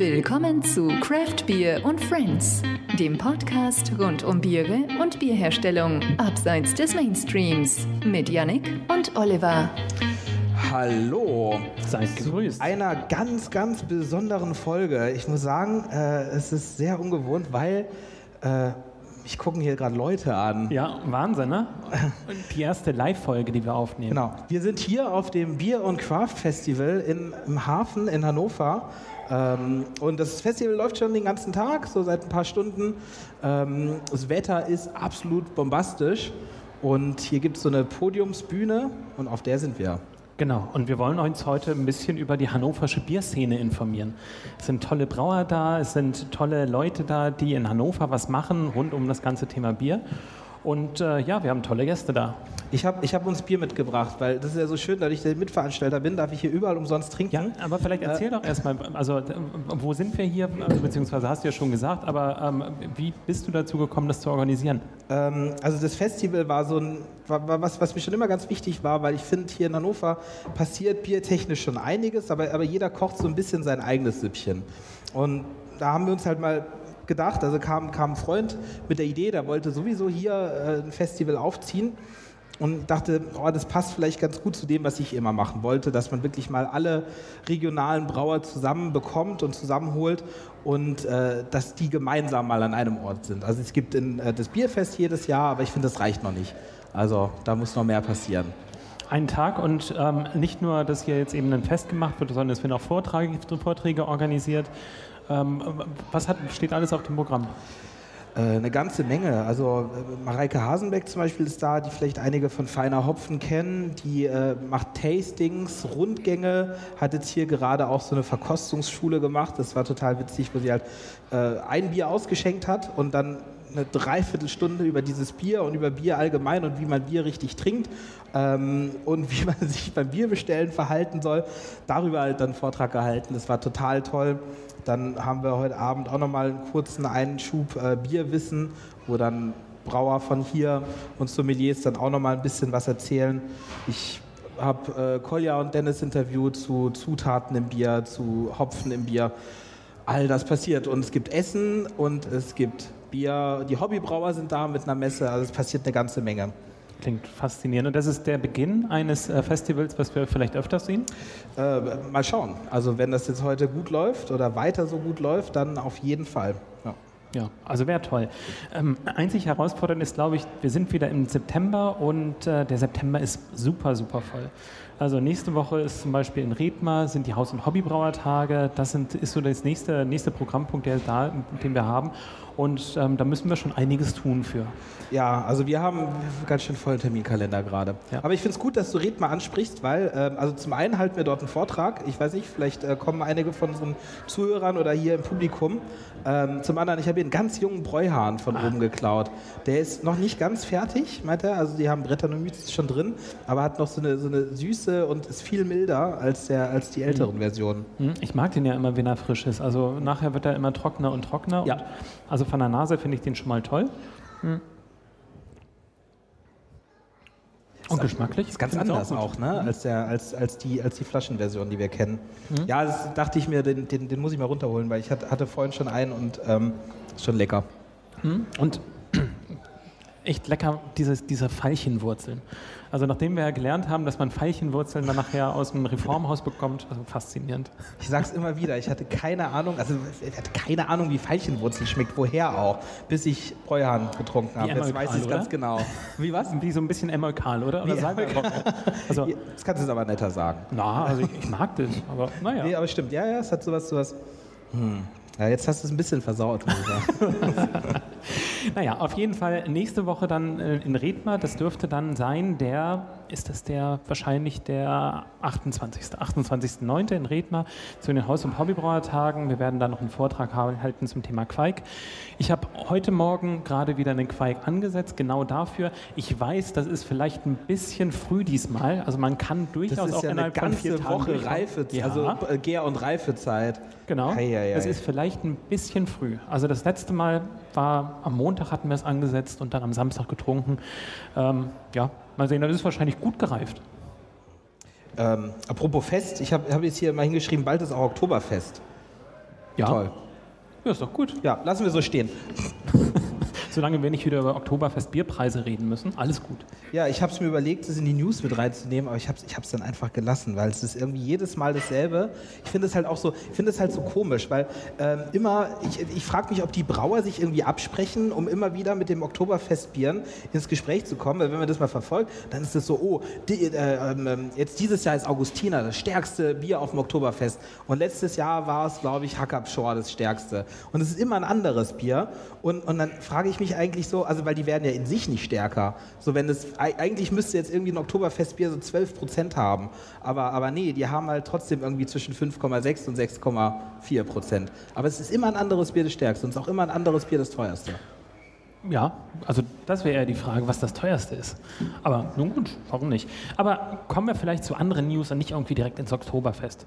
Willkommen zu Craft Beer und Friends, dem Podcast rund um Biere und Bierherstellung abseits des Mainstreams mit Yannick und Oliver. Hallo. Seid gegrüßt. Einer ganz, ganz besonderen Folge. Ich muss sagen, äh, es ist sehr ungewohnt, weil äh, mich gucken hier gerade Leute an. Ja, Wahnsinn, ne? Die erste Live-Folge, die wir aufnehmen. Genau. Wir sind hier auf dem Bier- und Craft Festival in, im Hafen in Hannover. Ähm, und das Festival läuft schon den ganzen Tag, so seit ein paar Stunden. Ähm, das Wetter ist absolut bombastisch. Und hier gibt es so eine Podiumsbühne und auf der sind wir. Genau, und wir wollen uns heute ein bisschen über die hannoversche Bierszene informieren. Es sind tolle Brauer da, es sind tolle Leute da, die in Hannover was machen rund um das ganze Thema Bier. Und äh, ja, wir haben tolle Gäste da. Ich habe ich hab uns Bier mitgebracht, weil das ist ja so schön, dass ich der Mitveranstalter bin, darf ich hier überall umsonst trinken. Ja, aber vielleicht erzähl äh, doch erstmal, also äh, wo sind wir hier, also, beziehungsweise hast du ja schon gesagt, aber ähm, wie bist du dazu gekommen, das zu organisieren? Ähm, also das Festival war so ein, war, war was, was mir schon immer ganz wichtig war, weil ich finde, hier in Hannover passiert biertechnisch schon einiges, aber, aber jeder kocht so ein bisschen sein eigenes Süppchen. Und da haben wir uns halt mal gedacht. Also kam, kam ein Freund mit der Idee, der wollte sowieso hier äh, ein Festival aufziehen und dachte, oh, das passt vielleicht ganz gut zu dem, was ich immer machen wollte, dass man wirklich mal alle regionalen Brauer zusammenbekommt und zusammenholt und äh, dass die gemeinsam mal an einem Ort sind. Also es gibt in, äh, das Bierfest jedes Jahr, aber ich finde, das reicht noch nicht. Also da muss noch mehr passieren. Einen Tag und ähm, nicht nur, dass hier jetzt eben ein Fest gemacht wird, sondern es werden auch Vorträge, Vorträge organisiert. Ähm, was hat, steht alles auf dem Programm? Äh, eine ganze Menge. Also äh, Mareike Hasenbeck zum Beispiel ist da, die vielleicht einige von Feiner Hopfen kennen. Die äh, macht Tastings, Rundgänge, hat jetzt hier gerade auch so eine Verkostungsschule gemacht. Das war total witzig, wo sie halt äh, ein Bier ausgeschenkt hat und dann eine Dreiviertelstunde über dieses Bier und über Bier allgemein und wie man Bier richtig trinkt ähm, und wie man sich beim Bierbestellen verhalten soll. Darüber halt dann einen Vortrag gehalten. Das war total toll. Dann haben wir heute Abend auch nochmal einen kurzen Einschub äh, Bierwissen, wo dann Brauer von hier und Sommeliers dann auch nochmal ein bisschen was erzählen. Ich habe äh, Kolja und Dennis interviewt zu Zutaten im Bier, zu Hopfen im Bier. All das passiert. Und es gibt Essen und es gibt Bier. Die Hobbybrauer sind da mit einer Messe. Also es passiert eine ganze Menge. Klingt faszinierend. Und das ist der Beginn eines äh, Festivals, was wir vielleicht öfters sehen? Äh, mal schauen. Also wenn das jetzt heute gut läuft oder weiter so gut läuft, dann auf jeden Fall. Ja. Ja, also wäre toll. Ähm, einzig herausfordernd ist, glaube ich, wir sind wieder im September und äh, der September ist super, super voll. Also nächste Woche ist zum Beispiel in Redmar sind die Haus- und Hobbybrauertage. Das sind, ist so das nächste, nächste Programmpunkt, der da, den wir haben. Und ähm, da müssen wir schon einiges tun für. Ja, also wir haben ganz schön vollen Terminkalender gerade. Ja. Aber ich finde es gut, dass du Redmar ansprichst, weil, ähm, also zum einen halten wir dort einen Vortrag. Ich weiß nicht, vielleicht äh, kommen einige von unseren Zuhörern oder hier im Publikum. Ähm, zum anderen, ich habe hier einen ganz jungen Bräuhahn von ah. oben geklaut. Der ist noch nicht ganz fertig, meint er. Also die haben Brettanomyces schon drin, aber hat noch so eine, so eine Süße und ist viel milder als, der, als die älteren mhm. Versionen. Mhm. Ich mag den ja immer, wenn er frisch ist. Also nachher wird er immer trockener und trockener. Ja. Und also von der Nase finde ich den schon mal toll. Mhm. Und geschmacklich? Ist ganz anders auch, auch, ne? Mhm. als, der, als, als, die, als die Flaschenversion, die wir kennen. Mhm. Ja, das dachte ich mir, den, den, den, muss ich mal runterholen, weil ich hatte vorhin schon einen und ähm, ist schon lecker. Mhm. Und echt lecker, dieses, diese Veilchenwurzeln. Also nachdem wir ja gelernt haben, dass man Veilchenwurzeln dann nachher aus dem Reformhaus bekommt, also faszinierend. Ich sag's immer wieder, ich hatte keine Ahnung, also ich hatte keine Ahnung, wie Veilchenwurzel schmeckt, woher auch, bis ich Bräuhahn getrunken habe. Jetzt weiß ich ganz genau. Wie was? Wie so ein bisschen emulkal, oder? oder sagen also, das kannst du jetzt aber netter sagen. Na, also ich, ich mag das, aber naja. Nee, aber stimmt, ja, ja, es hat sowas, sowas. Hm. Ja, jetzt hast du es ein bisschen versaut, naja, auf jeden Fall nächste Woche dann äh, in Redmar. Das dürfte dann sein der, ist das der, wahrscheinlich der 28. 28.09. in Redmar zu den Haus- und Hobbybrauertagen. Wir werden da noch einen Vortrag halten zum Thema Quake. Ich habe heute Morgen gerade wieder einen Quake angesetzt, genau dafür. Ich weiß, das ist vielleicht ein bisschen früh diesmal. Also man kann durchaus auch ja innerhalb eine ganze von vier Woche Tagen Reife, ja. also äh, Gär- und Reifezeit. Genau. Hei, hei, hei. Es ist vielleicht ein bisschen früh. Also das letzte Mal war am Montag hatten wir es angesetzt und dann am Samstag getrunken. Ähm, ja, mal sehen, das ist wahrscheinlich gut gereift. Ähm, apropos Fest, ich habe hab jetzt hier mal hingeschrieben, bald ist auch Oktoberfest. Ja. Toll. Ja, ist doch gut. Ja, lassen wir so stehen. Solange wir nicht wieder über Oktoberfest Bierpreise reden müssen, alles gut. Ja, ich habe es mir überlegt, das in die News mit reinzunehmen, aber ich habe es ich dann einfach gelassen, weil es ist irgendwie jedes Mal dasselbe. Ich finde es halt auch so, ich finde es halt so komisch, weil ähm, immer, ich, ich frage mich, ob die Brauer sich irgendwie absprechen, um immer wieder mit dem Oktoberfestbieren ins Gespräch zu kommen, weil wenn man das mal verfolgt, dann ist es so, oh, die, äh, ähm, jetzt dieses Jahr ist Augustiner das stärkste Bier auf dem Oktoberfest und letztes Jahr war es, glaube ich, Hackabschor das stärkste und es ist immer ein anderes Bier und, und dann frage ich mich eigentlich so, also weil die werden ja in sich nicht stärker. So wenn es eigentlich müsste jetzt irgendwie ein Oktoberfestbier so 12 Prozent haben, aber aber nee, die haben halt trotzdem irgendwie zwischen 5,6 und 6,4 Prozent. Aber es ist immer ein anderes Bier das stärkste und es ist auch immer ein anderes Bier das teuerste. Ja, also das wäre ja die Frage, was das teuerste ist. Aber nun gut, warum nicht? Aber kommen wir vielleicht zu anderen News und nicht irgendwie direkt ins Oktoberfest.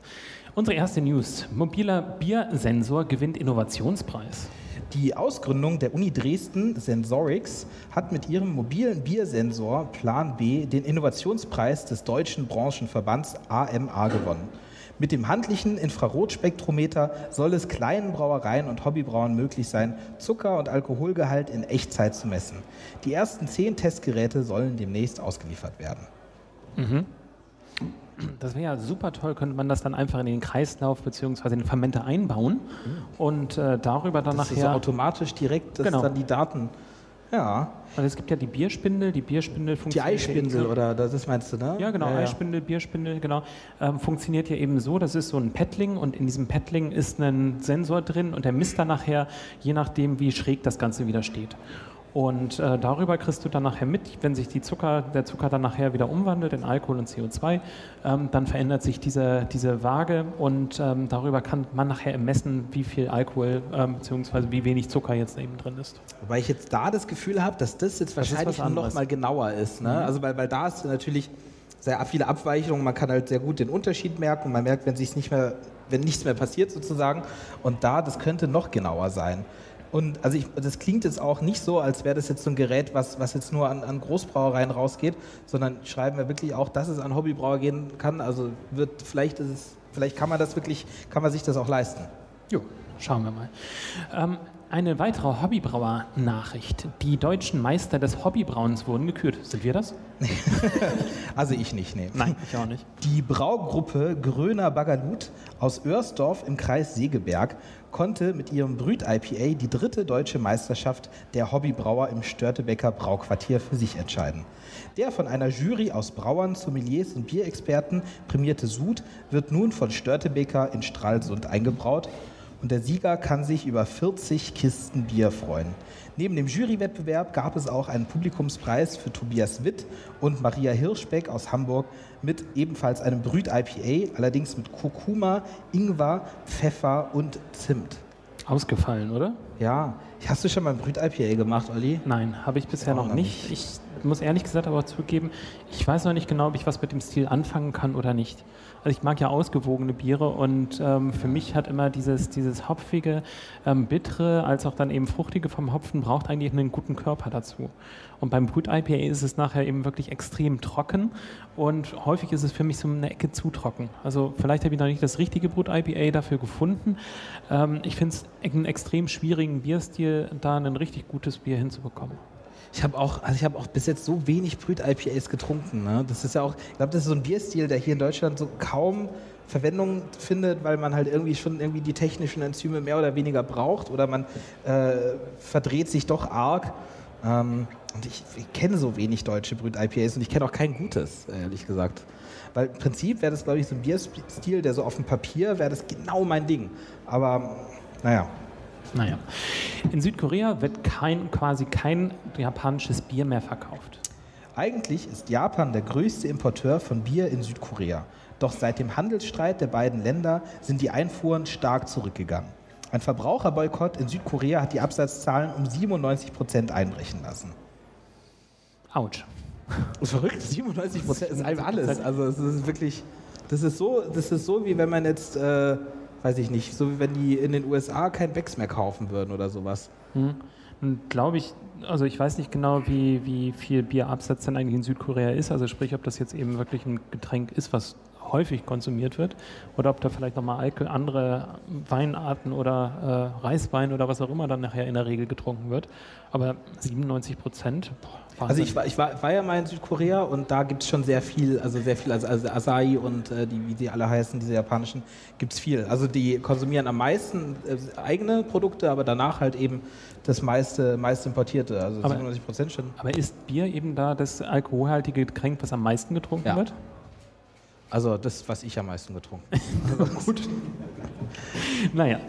Unsere erste News: Mobiler Biersensor gewinnt Innovationspreis. Die Ausgründung der Uni Dresden Sensorix hat mit ihrem mobilen Biersensor Plan B den Innovationspreis des deutschen Branchenverbands AMA gewonnen. Mit dem handlichen Infrarotspektrometer soll es kleinen Brauereien und Hobbybrauern möglich sein, Zucker- und Alkoholgehalt in Echtzeit zu messen. Die ersten zehn Testgeräte sollen demnächst ausgeliefert werden. Mhm. Das wäre ja super toll, könnte man das dann einfach in den Kreislauf bzw. in den Fermenter einbauen und äh, darüber dann Das ist nachher. automatisch direkt, dass Genau. dann die Daten. Ja, Weil es gibt ja die Bierspindel, die Bierspindel die funktioniert. ja Eispindel oder das ist, meinst du, ne? Ja, genau, ja, ja. Eispindel, Bierspindel, genau. Ähm, funktioniert ja eben so, das ist so ein Paddling und in diesem Paddling ist ein Sensor drin und der misst dann nachher, je nachdem, wie schräg das Ganze wieder steht. Und äh, darüber kriegst du dann nachher mit, wenn sich die Zucker, der Zucker dann nachher wieder umwandelt in Alkohol und CO2, ähm, dann verändert sich diese, diese Waage und ähm, darüber kann man nachher messen, wie viel Alkohol ähm, bzw. wie wenig Zucker jetzt eben drin ist. Wobei ich jetzt da das Gefühl habe, dass das jetzt Das wahrscheinlich noch mal genauer ist. Ne? Also weil, weil da ist natürlich sehr viele Abweichungen, man kann halt sehr gut den Unterschied merken und man merkt, wenn sich nicht mehr, wenn nichts mehr passiert sozusagen. Und da, das könnte noch genauer sein. Und also ich, das klingt jetzt auch nicht so, als wäre das jetzt so ein Gerät, was, was jetzt nur an, an Großbrauereien rausgeht, sondern schreiben wir wirklich auch, dass es an Hobbybrauer gehen kann. Also wird vielleicht ist es, vielleicht kann man das wirklich, kann man sich das auch leisten. Jo, schauen wir mal. Ähm, eine weitere Hobbybrauer-Nachricht. Die deutschen Meister des Hobbybrauens wurden gekürt. Sind wir das? Also ich nicht, nee. Nein, ich auch nicht. Die Braugruppe Gröner Bagalut aus Oersdorf im Kreis Segeberg konnte mit ihrem Brüt-IPA die dritte deutsche Meisterschaft der Hobbybrauer im Störtebecker Brauquartier für sich entscheiden. Der von einer Jury aus Brauern, Sommeliers und Bierexperten prämierte Sud wird nun von Störtebeker in Stralsund eingebraut und der Sieger kann sich über 40 Kisten Bier freuen. Neben dem Jurywettbewerb gab es auch einen Publikumspreis für Tobias Witt und Maria Hirschbeck aus Hamburg mit ebenfalls einem Brüt-IPA, allerdings mit Kurkuma, Ingwer, Pfeffer und Zimt. Ausgefallen, oder? Ja, hast du schon mal ein Brüt-IPA gemacht, Olli? Nein, habe ich bisher noch noch nicht. Ich muss ehrlich gesagt aber zugeben, ich weiß noch nicht genau, ob ich was mit dem Stil anfangen kann oder nicht. Also ich mag ja ausgewogene Biere und ähm, für mich hat immer dieses, dieses hopfige, ähm, bittere, als auch dann eben fruchtige vom Hopfen braucht eigentlich einen guten Körper dazu. Und beim Brut IPA ist es nachher eben wirklich extrem trocken und häufig ist es für mich so eine Ecke zu trocken. Also vielleicht habe ich noch nicht das richtige Brut IPA dafür gefunden. Ähm, ich finde es einen extrem schwierigen Bierstil, da ein richtig gutes Bier hinzubekommen. Ich habe auch, also ich auch bis jetzt so wenig Brüt-IPAs getrunken. Ne? Das ist ja auch, ich glaube, das ist so ein Bierstil, der hier in Deutschland so kaum Verwendung findet, weil man halt irgendwie schon irgendwie die technischen Enzyme mehr oder weniger braucht oder man äh, verdreht sich doch arg. Ähm, und ich, ich kenne so wenig deutsche Brüt-IPAs und ich kenne auch kein gutes, ehrlich gesagt. Weil im Prinzip wäre das, glaube ich, so ein Bierstil, der so auf dem Papier wäre das genau mein Ding. Aber naja, Naja. In Südkorea wird kein, quasi kein japanisches Bier mehr verkauft. Eigentlich ist Japan der größte Importeur von Bier in Südkorea. Doch seit dem Handelsstreit der beiden Länder sind die Einfuhren stark zurückgegangen. Ein Verbraucherboykott in Südkorea hat die Absatzzahlen um 97 Prozent einbrechen lassen. Autsch. Verrückt, 97 Prozent ist einfach alles. Also es ist wirklich, das ist so, das ist so wie wenn man jetzt, äh, weiß ich nicht, so wie wenn die in den USA kein Becks mehr kaufen würden oder sowas. Hm. Glaube ich, also ich weiß nicht genau, wie, wie viel Bierabsatz denn eigentlich in Südkorea ist. Also sprich, ob das jetzt eben wirklich ein Getränk ist, was häufig konsumiert wird oder ob da vielleicht nochmal andere Weinarten oder äh, Reiswein oder was auch immer dann nachher in der Regel getrunken wird. Aber 97 Prozent. Also ich war, ich war, war ja mal in Südkorea und da gibt es schon sehr viel, also sehr viel, also, also Asahi und äh, die, wie die alle heißen, diese japanischen, gibt es viel. Also die konsumieren am meisten äh, eigene Produkte, aber danach halt eben das meiste, meiste importierte, also aber, 97 Prozent schon. Aber ist Bier eben da das alkoholhaltige Getränk, was am meisten getrunken ja. wird? Also das, was ich am meisten getrunken habe. Gut. naja,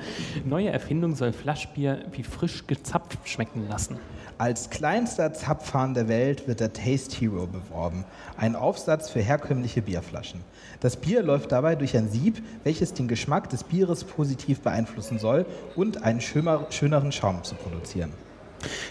neue Erfindung soll Flaschbier wie frisch gezapft schmecken lassen. Als kleinster Zapfhahn der Welt wird der Taste Hero beworben, ein Aufsatz für herkömmliche Bierflaschen. Das Bier läuft dabei durch ein Sieb, welches den Geschmack des Bieres positiv beeinflussen soll und einen schöneren Schaum zu produzieren.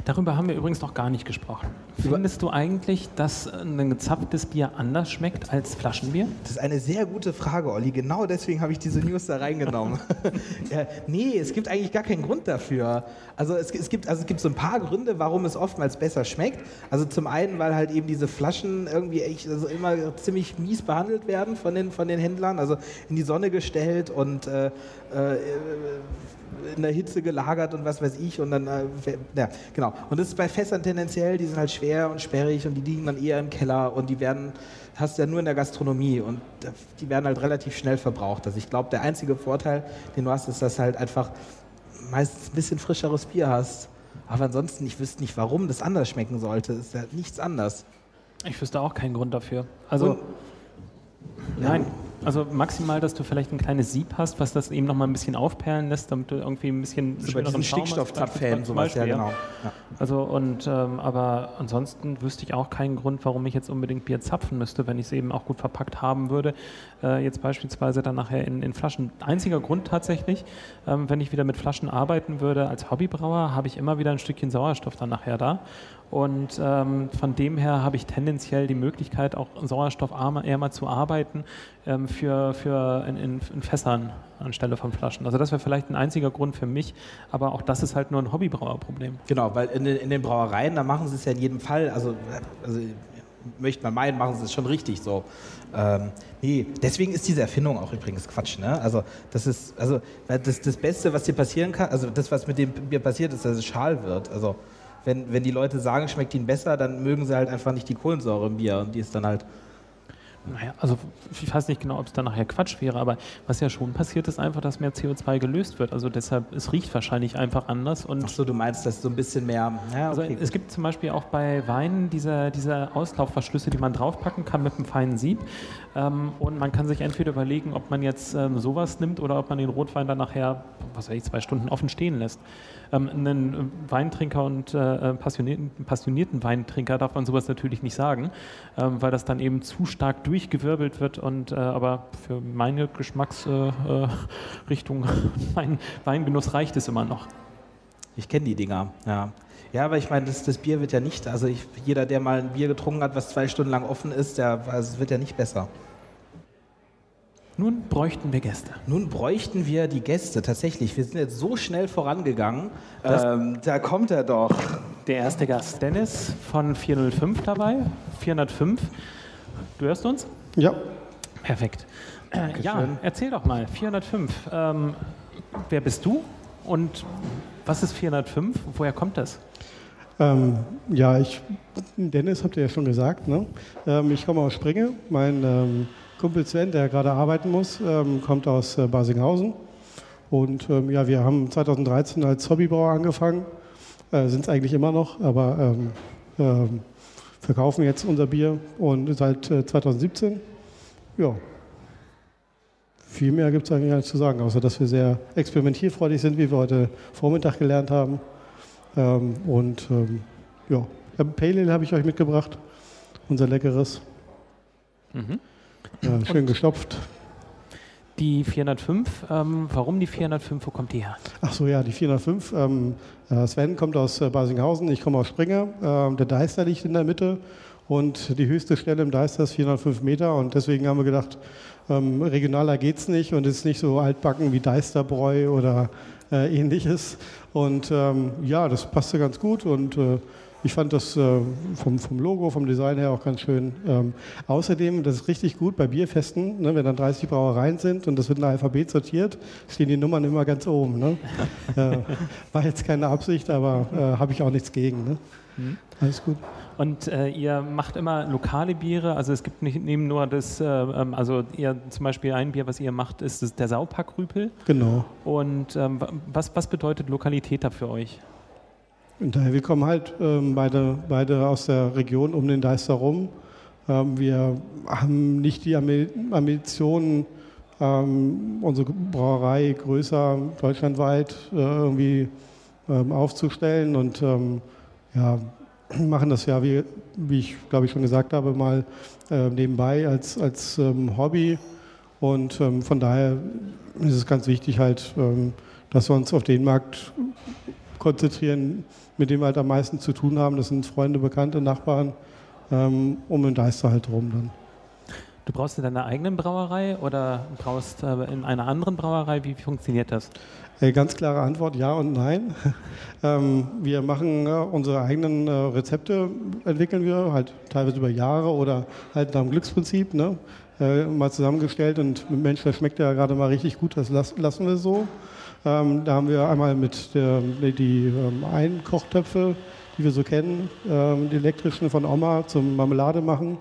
Darüber haben wir übrigens noch gar nicht gesprochen. Findest du eigentlich, dass ein gezapftes Bier anders schmeckt als Flaschenbier? Das ist eine sehr gute Frage, Olli. Genau deswegen habe ich diese News da reingenommen. ja, nee, es gibt eigentlich gar keinen Grund dafür. Also es, es, gibt, also es gibt so ein paar Gründe, warum es oftmals besser schmeckt. Also zum einen, weil halt eben diese Flaschen irgendwie echt, also immer ziemlich mies behandelt werden von den, von den Händlern. Also in die Sonne gestellt und äh, äh, in der Hitze gelagert und was weiß ich. Und dann, äh, ja, genau. Und das ist bei Fässern tendenziell, die sind halt schwer und sperrig und die liegen dann eher im Keller und die werden, hast du ja nur in der Gastronomie und die werden halt relativ schnell verbraucht. Also ich glaube, der einzige Vorteil, den du hast, ist, dass du halt einfach meistens ein bisschen frischeres Bier hast. Aber ansonsten, ich wüsste nicht, warum das anders schmecken sollte. Es ist ja nichts anders. Ich wüsste auch keinen Grund dafür. Also, und, nein, also maximal, dass du vielleicht ein kleines Sieb hast, was das eben noch mal ein bisschen aufperlen lässt, damit du irgendwie ein bisschen Über diesen Stickstoffzapfhähn, sowas, ja genau. Ja. Also und ähm, aber ansonsten wüsste ich auch keinen Grund, warum ich jetzt unbedingt Bier zapfen müsste, wenn ich es eben auch gut verpackt haben würde. Äh, jetzt beispielsweise dann nachher in, in Flaschen. Einziger Grund tatsächlich, ähm, wenn ich wieder mit Flaschen arbeiten würde als Hobbybrauer, habe ich immer wieder ein Stückchen Sauerstoff dann nachher da. Und ähm, von dem her habe ich tendenziell die Möglichkeit, auch sauerstoffärmer zu arbeiten ähm, für, für in, in, in, Fässern anstelle von Flaschen. Also das wäre vielleicht ein einziger Grund für mich, aber auch das ist halt nur ein Hobbybrauerproblem. Genau, weil in den, in den Brauereien, da machen sie es ja in jedem Fall, also, also möchte man meinen, machen sie es schon richtig so. Ähm, nee, deswegen ist diese Erfindung auch übrigens Quatsch. Ne? Also das ist, also das, das Beste, was dir passieren kann, also das, was mit dem Bier passiert, ist, dass es schal wird. Also wenn, wenn die Leute sagen, schmeckt ihnen besser, dann mögen sie halt einfach nicht die Kohlensäure im Bier und die ist dann halt naja, also ich weiß nicht genau, ob es dann nachher Quatsch wäre, aber was ja schon passiert, ist einfach, dass mehr CO2 gelöst wird. Also deshalb, es riecht wahrscheinlich einfach anders. Und Ach so, du meinst, dass so ein bisschen mehr... Ja, also okay. also es gibt zum Beispiel auch bei Weinen diese, diese Auslaufverschlüsse, die man draufpacken kann mit einem feinen Sieb. Ähm, und man kann sich entweder überlegen, ob man jetzt ähm, sowas nimmt oder ob man den Rotwein dann nachher, was weiß ich, zwei Stunden offen stehen lässt. Ähm, einen Weintrinker und äh, passionierten, passionierten Weintrinker darf man sowas natürlich nicht sagen, ähm, weil das dann eben zu stark durchgewirbelt wird und äh, aber für meine Geschmacksrichtung, äh, mein Weingenuss reicht es immer noch. Ich kenne die Dinger, ja. Ja, aber ich meine, das, das, Bier wird ja nicht, also ich, jeder, der mal ein Bier getrunken hat, was zwei Stunden lang offen ist, der, also es wird ja nicht besser. Nun bräuchten wir Gäste. Nun bräuchten wir die Gäste, tatsächlich. Wir sind jetzt so schnell vorangegangen. Ähm, da kommt er doch. Der erste Gast, Dennis von 405 dabei. 405. Du hörst uns? Ja. Perfekt. Äh, ja, erzähl doch mal. 405. Ähm, wer bist du und was ist 405? Woher kommt das? Ähm, ja, ich, Dennis habt ihr ja schon gesagt. Ne? Ähm, ich komme aus Springe. Mein ähm, Kumpel Sven, der gerade arbeiten muss, ähm, kommt aus äh, Basinghausen. Und ähm, ja, wir haben 2013 als Hobbybrauer angefangen, äh, sind es eigentlich immer noch, aber ähm, ähm, verkaufen jetzt unser Bier und seit äh, 2017, ja, viel mehr gibt es eigentlich nicht zu sagen, außer dass wir sehr experimentierfreudig sind, wie wir heute Vormittag gelernt haben. Ähm, und ähm, ja, Pale Ale habe ich euch mitgebracht, unser leckeres. Mhm. Ja, schön gestopft. Die 405, ähm, warum die 405, wo kommt die her? Ach so, ja, die 405. Ähm, äh, Sven kommt aus äh, Basinghausen, ich komme aus Springer. Ähm, der Deister liegt in der Mitte und die höchste Stelle im Deister ist 405 Meter und deswegen haben wir gedacht, ähm, regionaler geht es nicht und ist nicht so altbacken wie Deisterbräu oder äh, ähnliches. Und ähm, ja, das passte ganz gut und äh, ich fand das äh, vom, vom Logo, vom Design her auch ganz schön. Ähm, außerdem, das ist richtig gut bei Bierfesten, ne, wenn dann 30 Brauereien sind und das wird in Alphabet sortiert, stehen die Nummern immer ganz oben. Ne? äh, war jetzt keine Absicht, aber äh, habe ich auch nichts gegen. Ne? Mhm. Alles gut. Und äh, ihr macht immer lokale Biere, also es gibt nicht neben nur das, äh, ähm, also ihr zum Beispiel ein Bier, was ihr macht, ist das, der Saupackrüpel. Genau. Und ähm, was, was bedeutet Lokalität da für euch? Und daher, wir kommen halt ähm, beide, beide aus der Region um den Deister rum. Ähm, wir haben nicht die Ambitionen, ähm, unsere Brauerei größer deutschlandweit äh, irgendwie ähm, aufzustellen und ähm, ja, machen das ja, wie, wie ich glaube ich schon gesagt habe, mal äh, nebenbei als, als ähm, Hobby. Und von daher ist es ganz wichtig halt, dass wir uns auf den Markt konzentrieren, mit dem wir halt am meisten zu tun haben. Das sind Freunde, Bekannte, Nachbarn ähm, um den Deister halt rum dann. Du brauchst in deiner eigenen Brauerei oder brauchst äh, in einer anderen Brauerei? Wie funktioniert das? Äh, ganz klare Antwort, ja und nein. ähm, wir machen äh, unsere eigenen äh, Rezepte, entwickeln wir halt teilweise über Jahre oder halt nach dem Glücksprinzip. Ne? Äh, mal zusammengestellt und Mensch, das schmeckt ja gerade mal richtig gut, das lassen wir so. Ähm, da haben wir einmal mit der, die ähm, Einkochtöpfe, die wir so kennen, ähm, die elektrischen von Oma zum Marmelade machen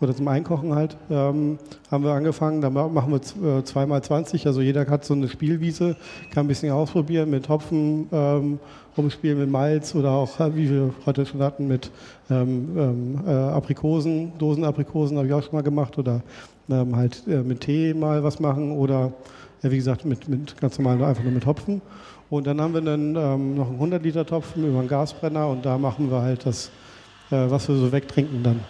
oder zum Einkochen halt, ähm, haben wir angefangen. Da machen wir äh, zweimal 20, also jeder hat so eine Spielwiese, kann ein bisschen ausprobieren mit Hopfen, ähm, rumspielen mit Malz oder auch, äh, wie wir heute schon hatten, mit ähm, äh, Aprikosen, Dosenaprikosen habe ich auch schon mal gemacht oder halt äh, mit Tee mal was machen oder wie gesagt, mit, mit ganz normal einfach nur mit Hopfen. Und dann haben wir dann ähm, noch einen 100 Liter Topfen über einen Gasbrenner und da machen wir halt das, äh, was wir so wegtrinken dann.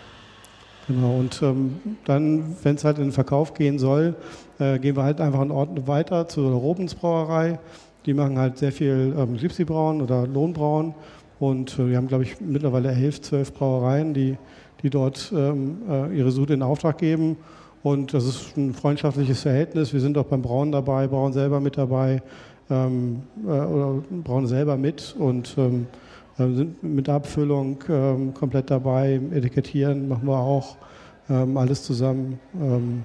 Genau, und ähm, dann, wenn es halt in den Verkauf gehen soll, äh, gehen wir halt einfach einen Ort weiter zur Robens Brauerei. Die machen halt sehr viel ähm, Gypsy-Brauen oder Lohnbrauen. Und äh, wir haben, glaube ich, mittlerweile elf, zwölf Brauereien, die, die dort ähm, äh, ihre Sud in Auftrag geben. Und das ist ein freundschaftliches Verhältnis. Wir sind auch beim Brauen dabei, Brauen selber mit dabei ähm, äh, oder Brauen selber mit und ähm, äh, sind mit Abfüllung ähm, komplett dabei. Etikettieren machen wir auch ähm, alles zusammen. Ähm,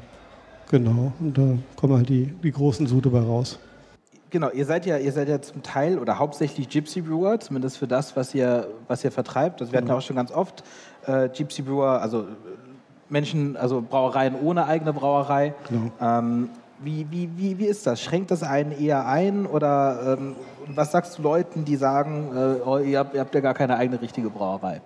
genau, und da kommen halt die, die großen Sude bei raus. Genau, ihr seid ja, ihr seid ja zum Teil oder hauptsächlich Gypsy Brewer, zumindest für das, was ihr, was ihr vertreibt. Das werden ja genau. auch schon ganz oft äh, Gypsy Brewer, also Menschen, also Brauereien ohne eigene Brauerei. Genau. Ähm, wie, wie, wie, wie ist das? Schränkt das einen eher ein oder ähm, was sagst du Leuten, die sagen, äh, oh, ihr, habt, ihr, habt, ja gar keine eigene richtige Brauerei?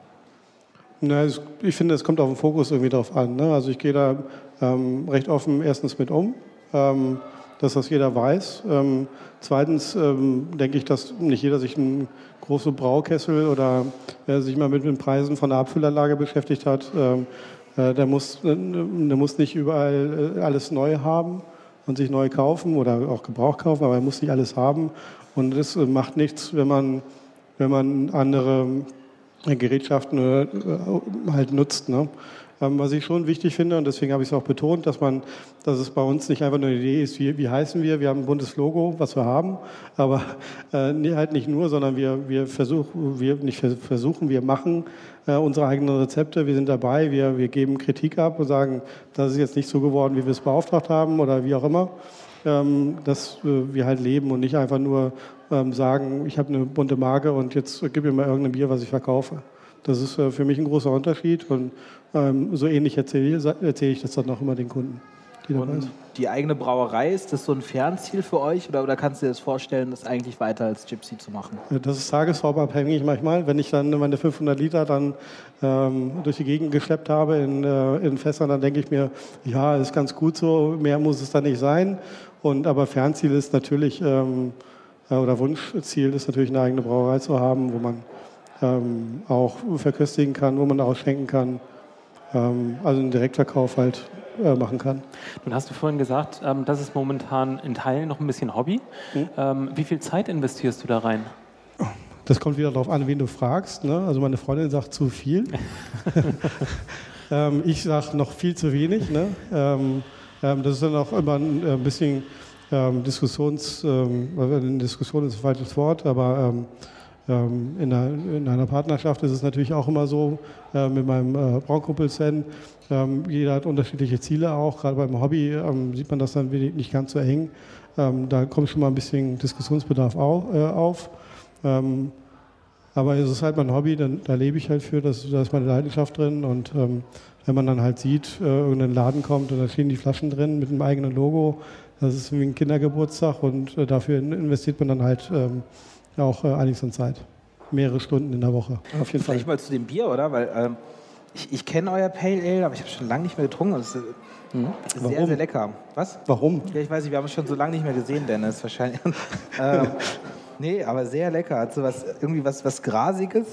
Na, ich finde, es kommt auf den Fokus irgendwie drauf an. Ne? Also ich gehe da ähm, recht offen erstens mit um, ähm, dass das jeder weiß. Ähm, zweitens ähm, denke ich, dass nicht jeder sich einen großen Braukessel oder wer sich mal mit den Preisen von der Abfüllanlage beschäftigt hat, ähm, äh, der, muss, äh, der muss nicht überall äh, alles neu haben und sich neu kaufen oder auch Gebrauch kaufen, aber er muss nicht alles haben. Und das macht nichts, wenn man, wenn man andere Gerätschaften halt nutzt. Ne? Ähm, was ich schon wichtig finde, und deswegen habe ich es auch betont, dass man, dass es bei uns nicht einfach nur eine Idee ist, wie, wie heißen wir, wir haben ein buntes Logo, was wir haben, aber äh, halt nicht nur, sondern wir, wir versuchen, wir nicht versuchen, wir machen äh, unsere eigenen Rezepte, wir sind dabei, wir, wir geben Kritik ab und sagen, das ist jetzt nicht so geworden, wie wir es beauftragt haben oder wie auch immer. Ähm, dass äh, wir halt leben und nicht einfach nur ähm, sagen, ich habe eine bunte Marke und jetzt gib mir mal irgendein Bier, was ich verkaufe. Das ist äh, für mich ein großer Unterschied und ähm, so ähnlich erzähle, erzähle ich das dann auch immer den Kunden. Die, und die eigene Brauerei, ist das so ein Fernziel für euch oder, oder kannst du dir das vorstellen, das eigentlich weiter als Gypsy zu machen? Das ist tagesformabhängig manchmal. Wenn ich dann meine 500 Liter dann ähm, durch die Gegend geschleppt habe in, äh, in Fässern, dann denke ich mir, ja, ist ganz gut so, mehr muss es da nicht sein. Und, aber Fernziel ist natürlich, ähm, äh, oder Wunschziel ist natürlich eine eigene Brauerei zu haben, wo man ähm, auch verköstigen kann, wo man ausschenken kann ähm, also einen Direktverkauf halt machen kann. Nun hast du vorhin gesagt, ähm, das ist momentan in Teilen noch ein bisschen Hobby. Hm? Ähm, wie viel Zeit investierst du da rein? Das kommt wieder darauf an, wen du fragst. Ne? Also meine Freundin sagt zu viel. ähm, ich sage noch viel zu wenig. Ne? Ähm, ähm, das ist dann auch immer ein, ein bisschen ähm, Diskussions, ähm, Diskussion ist ein falsches Wort, aber Ähm, in, einer, in, einer, Partnerschaft ist es natürlich auch immer so, äh, mit meinem äh, Braunkumpel Sven, ähm, jeder hat unterschiedliche Ziele auch, gerade beim Hobby ähm, sieht man das dann nicht ganz so eng. Ähm, da kommt schon mal ein bisschen Diskussionsbedarf auch, äh, auf. Ähm, aber es ist halt mein Hobby, dann, da lebe ich halt für, da ist meine Leidenschaft drin und ähm, wenn man dann halt sieht, äh, irgendein Laden kommt und da stehen die Flaschen drin mit einem eigenen Logo, das ist wie ein Kindergeburtstag und äh, dafür investiert man dann halt ähm, auch äh, einiges an Zeit. Mehrere Stunden in der Woche. Auf jeden Vielleicht Fall. mal zu dem Bier, oder? Weil ähm, ich, ich kenne euer Pale Ale, aber ich habe schon lange nicht mehr getrunken. Das ist, mhm. sehr, Warum? sehr lecker. Was? Warum? Ja, ich weiß nicht, wir haben es schon so lange nicht mehr gesehen, Dennis, wahrscheinlich. ähm, nee, aber sehr lecker. Hat so was, irgendwie was, was Grasiges.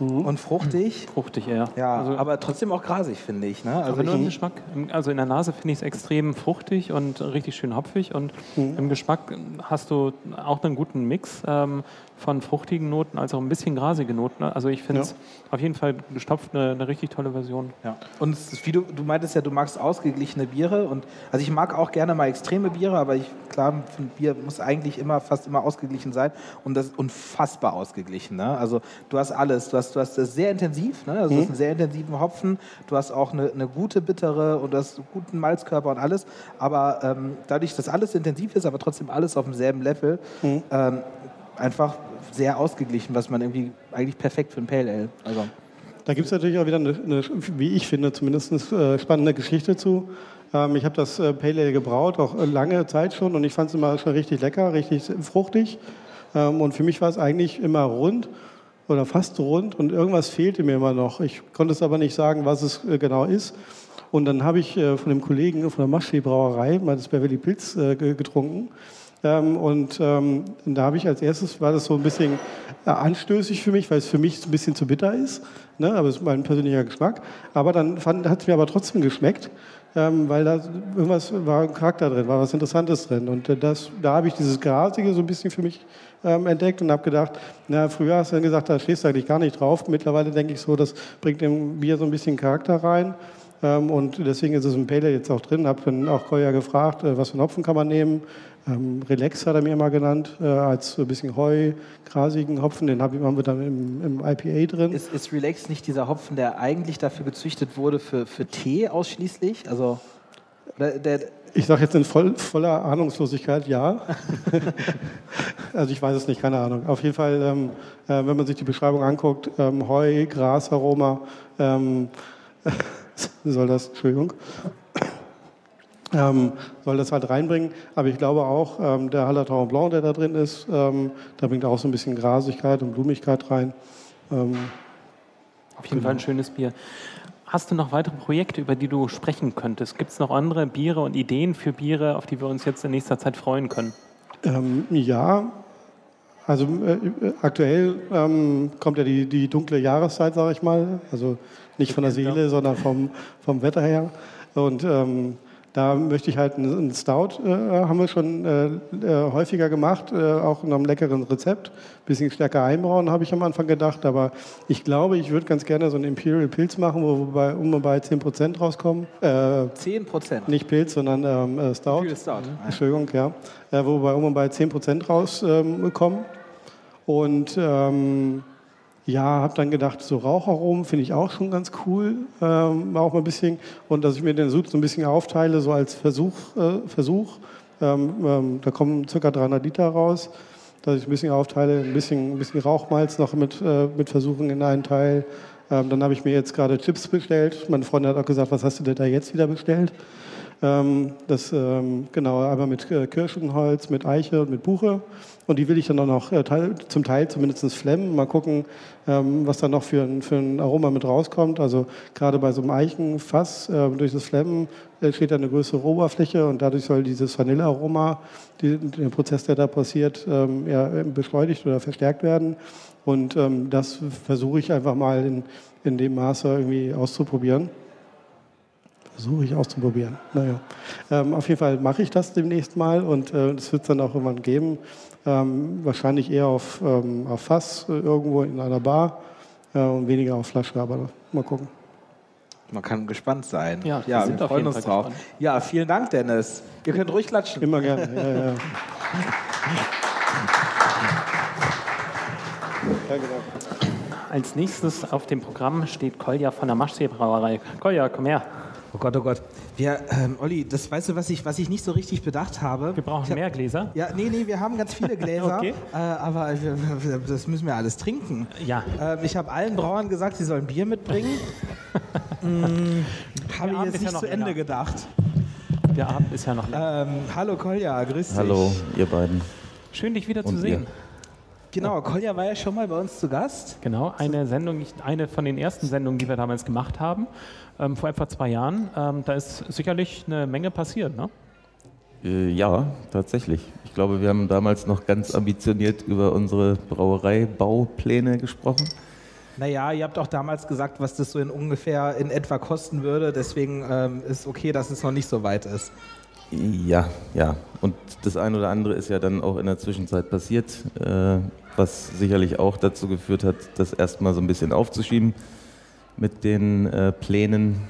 Mhm. Und fruchtig. Fruchtig, ja. Ja, also, aber trotzdem auch grasig, finde ich. Ne? Also aber nur im Geschmack. Also in der Nase finde ich es extrem fruchtig und richtig schön hopfig. Und mhm. im Geschmack hast du auch einen guten Mix. Ähm, von fruchtigen Noten als auch ein bisschen grasige Noten. Also ich finde es ja. auf jeden Fall gestopft eine, eine, richtig tolle Version. Ja. Und wie du, du meintest ja, du magst ausgeglichene Biere und also ich mag auch gerne mal extreme Biere, aber ich klar, ein Bier muss eigentlich immer fast immer ausgeglichen sein und das ist unfassbar ausgeglichen. Ne? Also du hast alles, du hast, du hast das sehr intensiv, ne? also mhm. du hast einen sehr intensiven Hopfen, du hast auch eine, eine gute bittere und du hast einen guten Malzkörper und alles, aber ähm, dadurch, dass alles intensiv ist, aber trotzdem alles auf demselben Level, mhm. ähm, einfach sehr ausgeglichen, was man irgendwie eigentlich perfekt für ein Pale Ale. Also. Da gibt es natürlich auch wieder eine, eine, wie ich finde, zumindest eine äh, spannende Geschichte zu. Ähm, ich habe das äh, Pale Ale gebraut, auch lange Zeit schon, und ich fand es immer schon richtig lecker, richtig fruchtig. Ähm, und für mich war es eigentlich immer rund oder fast rund und irgendwas fehlte mir immer noch. Ich konnte es aber nicht sagen, was es äh, genau ist. Und dann habe ich von dem Kollegen von der Maschee Brauerei mal das Beverly Pilz getrunken. Ähm, und ähm, da habe ich als erstes, war das so ein bisschen äh, anstößig für mich, weil es für mich ein bisschen zu bitter ist. Ne? Aber es ist mein persönlicher Geschmack. Aber dann hat es mir aber trotzdem geschmeckt, ähm, weil da irgendwas war ein Charakter drin, war was Interessantes drin. Und äh, das, da habe ich dieses Grasige so ein bisschen für mich ähm, entdeckt und habe gedacht, na, früher hast du dann gesagt, da stehst du eigentlich gar nicht drauf. Mittlerweile denke ich so, das bringt dem Bier so ein bisschen Charakter rein. Ähm, und deswegen ist es im Pale jetzt auch drin. Habe dann auch Koya gefragt, äh, was für einen Hopfen kann man nehmen. Ähm, Relax hat er mir immer genannt, äh, als ein bisschen Heu, grasigen Hopfen. Den haben wir dann im, im IPA drin. Ist, ist, Relax nicht dieser Hopfen, der eigentlich dafür gezüchtet wurde für, für Tee ausschließlich? Also, der, der ich sage jetzt in voll, voller Ahnungslosigkeit ja. also ich weiß es nicht, keine Ahnung. Auf jeden Fall, ähm, äh, wenn man sich die Beschreibung anguckt, ähm, Heu, Grasaroma, ähm, soll das, Entschuldigung, ähm, soll das halt reinbringen. Aber ich glaube auch, ähm, der Hallertauer Blanc, der da drin ist, ähm, da bringt auch so ein bisschen Grasigkeit und Blumigkeit rein. Ähm, Auf jeden genau. Fall ein schönes Bier. Hast du noch weitere Projekte, über die du sprechen könntest? Gibt es noch andere Biere und Ideen für Biere, auf die wir uns jetzt in nächster Zeit freuen können? Ähm, ja, also äh, aktuell ähm, kommt ja die, die dunkle Jahreszeit, sage ich mal. Also nicht von der Seele, sondern vom, vom Wetter her. Und ähm, da möchte ich halt einen Stout, äh, haben wir schon äh, äh, häufiger gemacht, äh, auch in einem leckeren Rezept. Bisschen stärker einbrauen, habe ich am Anfang gedacht. Aber ich glaube, ich würde ganz gerne so einen Imperial Pilz machen, wo wir bei, um bei 10% rauskommen. Äh, 10%? Nicht Pilz, sondern ähm, äh, Stout. Imperial Stout. Mhm. Entschuldigung, ja. wo wir bei um bei 10% rauskommen. und ähm, ja, habe dann gedacht, so Raucharomen finde ich auch schon ganz cool, ähm, auch mal ein bisschen. Und dass ich mir den Sud so ein bisschen aufteile, so als Versuch. Äh, Versuch. Ähm, ähm, da kommen ca. 300 Liter raus, dass ich ein bisschen aufteile, ein bisschen, ein bisschen Rauchmalz noch mit, äh, mit Versuchen in einen Teil. Ähm, dann habe ich mir jetzt gerade Chips bestellt. Meine Freundin hat auch gesagt, was hast du denn da jetzt wieder bestellt? Ähm, das, ähm, genau, einmal mit äh, Kirschenholz, mit Eiche und mit Buche. Und die will ich dann auch noch äh, zum Teil zumindest flemmen. Mal gucken, ähm, was da noch für ein, für ein Aroma mit rauskommt. Also gerade bei so einem Eichenfass, äh, durch das Flemmen entsteht eine größere Oberfläche und dadurch soll dieses Vanillearoma, die, der Prozess, der da passiert, ähm, ja, beschleunigt oder verstärkt werden. Und ähm, das versuche ich einfach mal in, in dem Maße irgendwie auszuprobieren versuche ich auszuprobieren. Naja. Ähm, auf jeden Fall mache ich das demnächst mal und äh, das wird es dann auch irgendwann geben. Ähm, wahrscheinlich eher auf, ähm, auf Fass äh, irgendwo in einer Bar äh, und weniger auf Flasche, aber mal gucken. Man kann gespannt sein. Ja, ja wir, freuen uns drauf. Gespannt. Ja, vielen Dank, Dennis. Ihr könnt ruhig klatschen. Immer gerne. Ja, ja. Als nächstes auf dem Programm steht Kolja von der Maschsee-Brauerei. Kolja, komm her. Oh Gott, oh Gott. Wir, ähm, Olli, das weißt du, was ich, was ich nicht so richtig bedacht habe. Wir brauchen hab, mehr Gläser. Ja, nee, nee, wir haben ganz viele Gläser. okay. äh, aber wir, das müssen wir alles trinken. Ja. Ähm, ich habe allen Brauern gesagt, sie sollen Bier mitbringen. hm, habe ich jetzt nicht ja zu Ende gedacht. Der Abend ist ja noch ähm, Hallo Kolja, grüß dich. Hallo, ihr beiden. Schön, dich wieder Und zu sehen. Ihr? Genau, Kolja war ja schon mal bei uns zu Gast. Genau, eine Sendung, eine von den ersten Sendungen, die wir damals gemacht haben, ähm, vor etwa zwei Jahren. Ähm, da ist sicherlich eine Menge passiert, ne? Äh, ja, tatsächlich. Ich glaube, wir haben damals noch ganz ambitioniert über unsere Brauereibaupläne gesprochen. Naja, ihr habt auch damals gesagt, was das so in ungefähr in etwa kosten würde. Deswegen ähm, ist okay, dass es noch nicht so weit ist. Ja, ja. Und das eine oder andere ist ja dann auch in der Zwischenzeit passiert, äh, was sicherlich auch dazu geführt hat, das erstmal so ein bisschen aufzuschieben mit den äh, Plänen.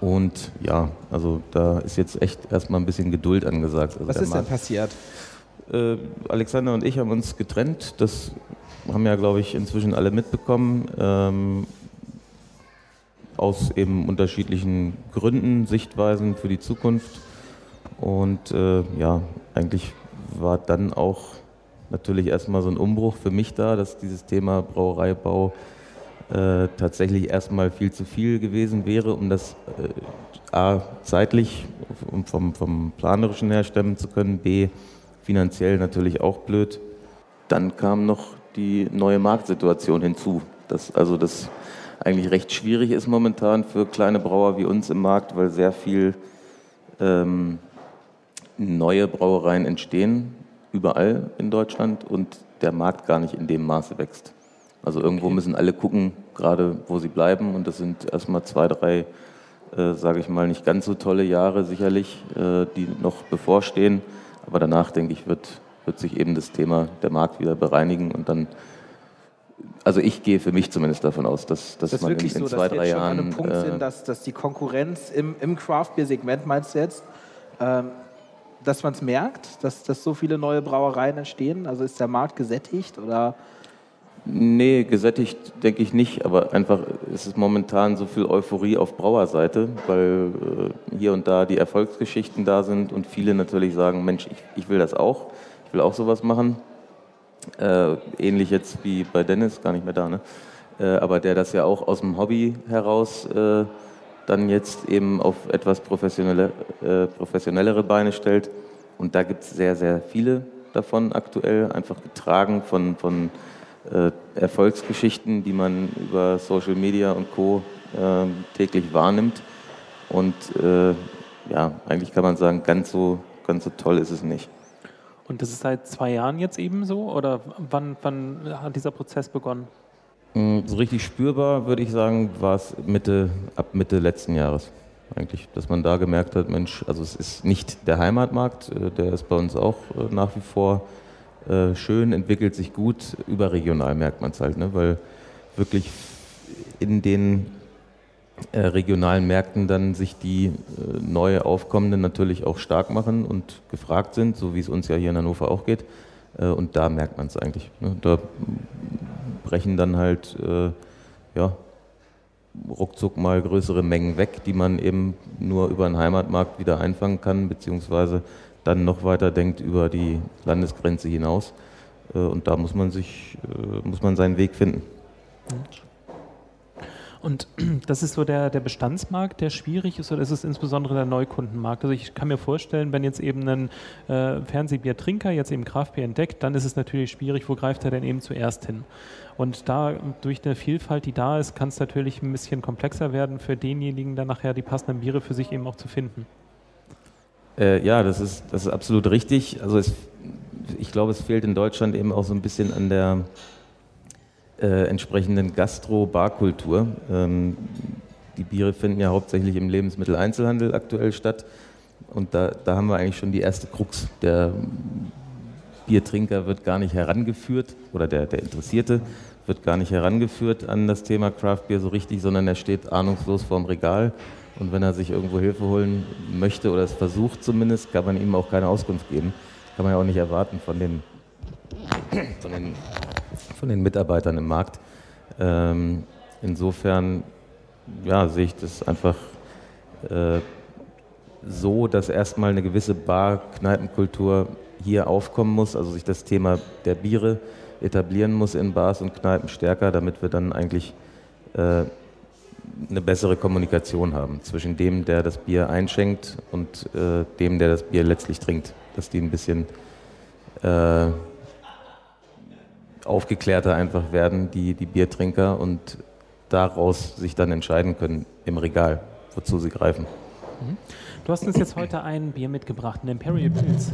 Und ja, also da ist jetzt echt erstmal ein bisschen Geduld angesagt. Also was ist denn passiert? Äh, Alexander und ich haben uns getrennt. Das haben ja, glaube ich, inzwischen alle mitbekommen. Ähm, aus eben unterschiedlichen Gründen, Sichtweisen für die Zukunft. Und äh, ja, eigentlich war dann auch natürlich erstmal so ein Umbruch für mich da, dass dieses Thema Brauereibau äh, tatsächlich erstmal viel zu viel gewesen wäre, um das äh, A zeitlich um vom, vom planerischen her stemmen zu können, B finanziell natürlich auch blöd. Dann kam noch die neue Marktsituation hinzu, dass also das eigentlich recht schwierig ist momentan für kleine Brauer wie uns im Markt, weil sehr viel ähm, neue Brauereien entstehen, überall in Deutschland und der Markt gar nicht in dem Maße wächst. Also irgendwo okay. müssen alle gucken, gerade wo sie bleiben und das sind erstmal zwei, drei, äh, sage ich mal, nicht ganz so tolle Jahre sicherlich, äh, die noch bevorstehen. Aber danach, denke ich, wird, wird sich eben das Thema der Markt wieder bereinigen und dann also ich gehe für mich zumindest davon aus, dass, dass das man in, in so, zwei, drei Jahren. An einem Punkt äh, sind, dass, dass die Konkurrenz im, im Craft Beer Segment meinst du jetzt, ähm, dass man es merkt, dass, dass so viele neue Brauereien entstehen? Also ist der Markt gesättigt oder? Nee, gesättigt denke ich nicht, aber einfach ist es momentan so viel Euphorie auf Brauerseite, weil äh, hier und da die Erfolgsgeschichten da sind und viele natürlich sagen, Mensch, ich, ich will das auch, ich will auch sowas machen. Äh, ähnlich jetzt wie bei Dennis, gar nicht mehr da, ne? Äh, aber der das ja auch aus dem Hobby heraus äh, dann jetzt eben auf etwas professionelle, äh, professionellere Beine stellt. Und da gibt es sehr, sehr viele davon aktuell, einfach getragen von, von äh, Erfolgsgeschichten, die man über Social Media und Co. Äh, täglich wahrnimmt. Und äh, ja, eigentlich kann man sagen, ganz so, ganz so toll ist es nicht. Und das ist seit zwei Jahren jetzt eben so? Oder wann, wann hat dieser Prozess begonnen? Mm, so richtig spürbar, würde ich sagen, war es Mitte, ab Mitte letzten Jahres eigentlich, dass man da gemerkt hat, Mensch, also es ist nicht der Heimatmarkt, äh, der ist bei uns auch äh, nach wie vor äh, schön, entwickelt sich gut, überregional merkt man es halt, ne? weil wirklich in den regionalen Märkten dann sich die neu aufkommenden natürlich auch stark machen und gefragt sind, so wie es uns ja hier in Hannover auch geht. Und da merkt man es eigentlich. Ne? Da brechen dann halt äh, ja, ruckzuck mal größere Mengen weg, die man eben nur über den Heimatmarkt wieder einfangen kann, beziehungsweise dann noch weiter denkt über die Landesgrenze hinaus. Äh, und da muss man sich, äh, muss man seinen Weg finden. Und das ist so der, der Bestandsmarkt, der schwierig ist, oder ist es insbesondere der Neukundenmarkt? Also ich kann mir vorstellen, wenn jetzt eben ein äh, Fernsehbiertrinker jetzt eben Kraftbier entdeckt, dann ist es natürlich schwierig, wo greift er denn eben zuerst hin? Und da durch eine Vielfalt, die da ist, kann es natürlich ein bisschen komplexer werden für denjenigen, dann nachher die passenden Biere für sich eben auch zu finden. Äh, ja, das ist, das ist absolut richtig. Also es, ich glaube, es fehlt in Deutschland eben auch so ein bisschen an der äh, entsprechenden Gastro-Barkultur. Ähm, die Biere finden ja hauptsächlich im Lebensmitteleinzelhandel aktuell statt. Und da, da haben wir eigentlich schon die erste Krux. Der Biertrinker wird gar nicht herangeführt, oder der, der Interessierte wird gar nicht herangeführt an das Thema Craft Beer so richtig, sondern er steht ahnungslos vorm Regal. Und wenn er sich irgendwo Hilfe holen möchte oder es versucht zumindest, kann man ihm auch keine Auskunft geben. Kann man ja auch nicht erwarten von den, von den von den Mitarbeitern im Markt. Ähm, insofern ja, sehe ich das einfach äh, so, dass erstmal eine gewisse Bar-Kneipenkultur hier aufkommen muss, also sich das Thema der Biere etablieren muss in Bars und Kneipen stärker, damit wir dann eigentlich äh, eine bessere Kommunikation haben zwischen dem, der das Bier einschenkt und äh, dem, der das Bier letztlich trinkt. Dass die ein bisschen äh, aufgeklärter einfach werden, die, die Biertrinker, und daraus sich dann entscheiden können im Regal, wozu sie greifen. Mhm. Du hast uns jetzt heute ein Bier mitgebracht, ein Imperial Pilz.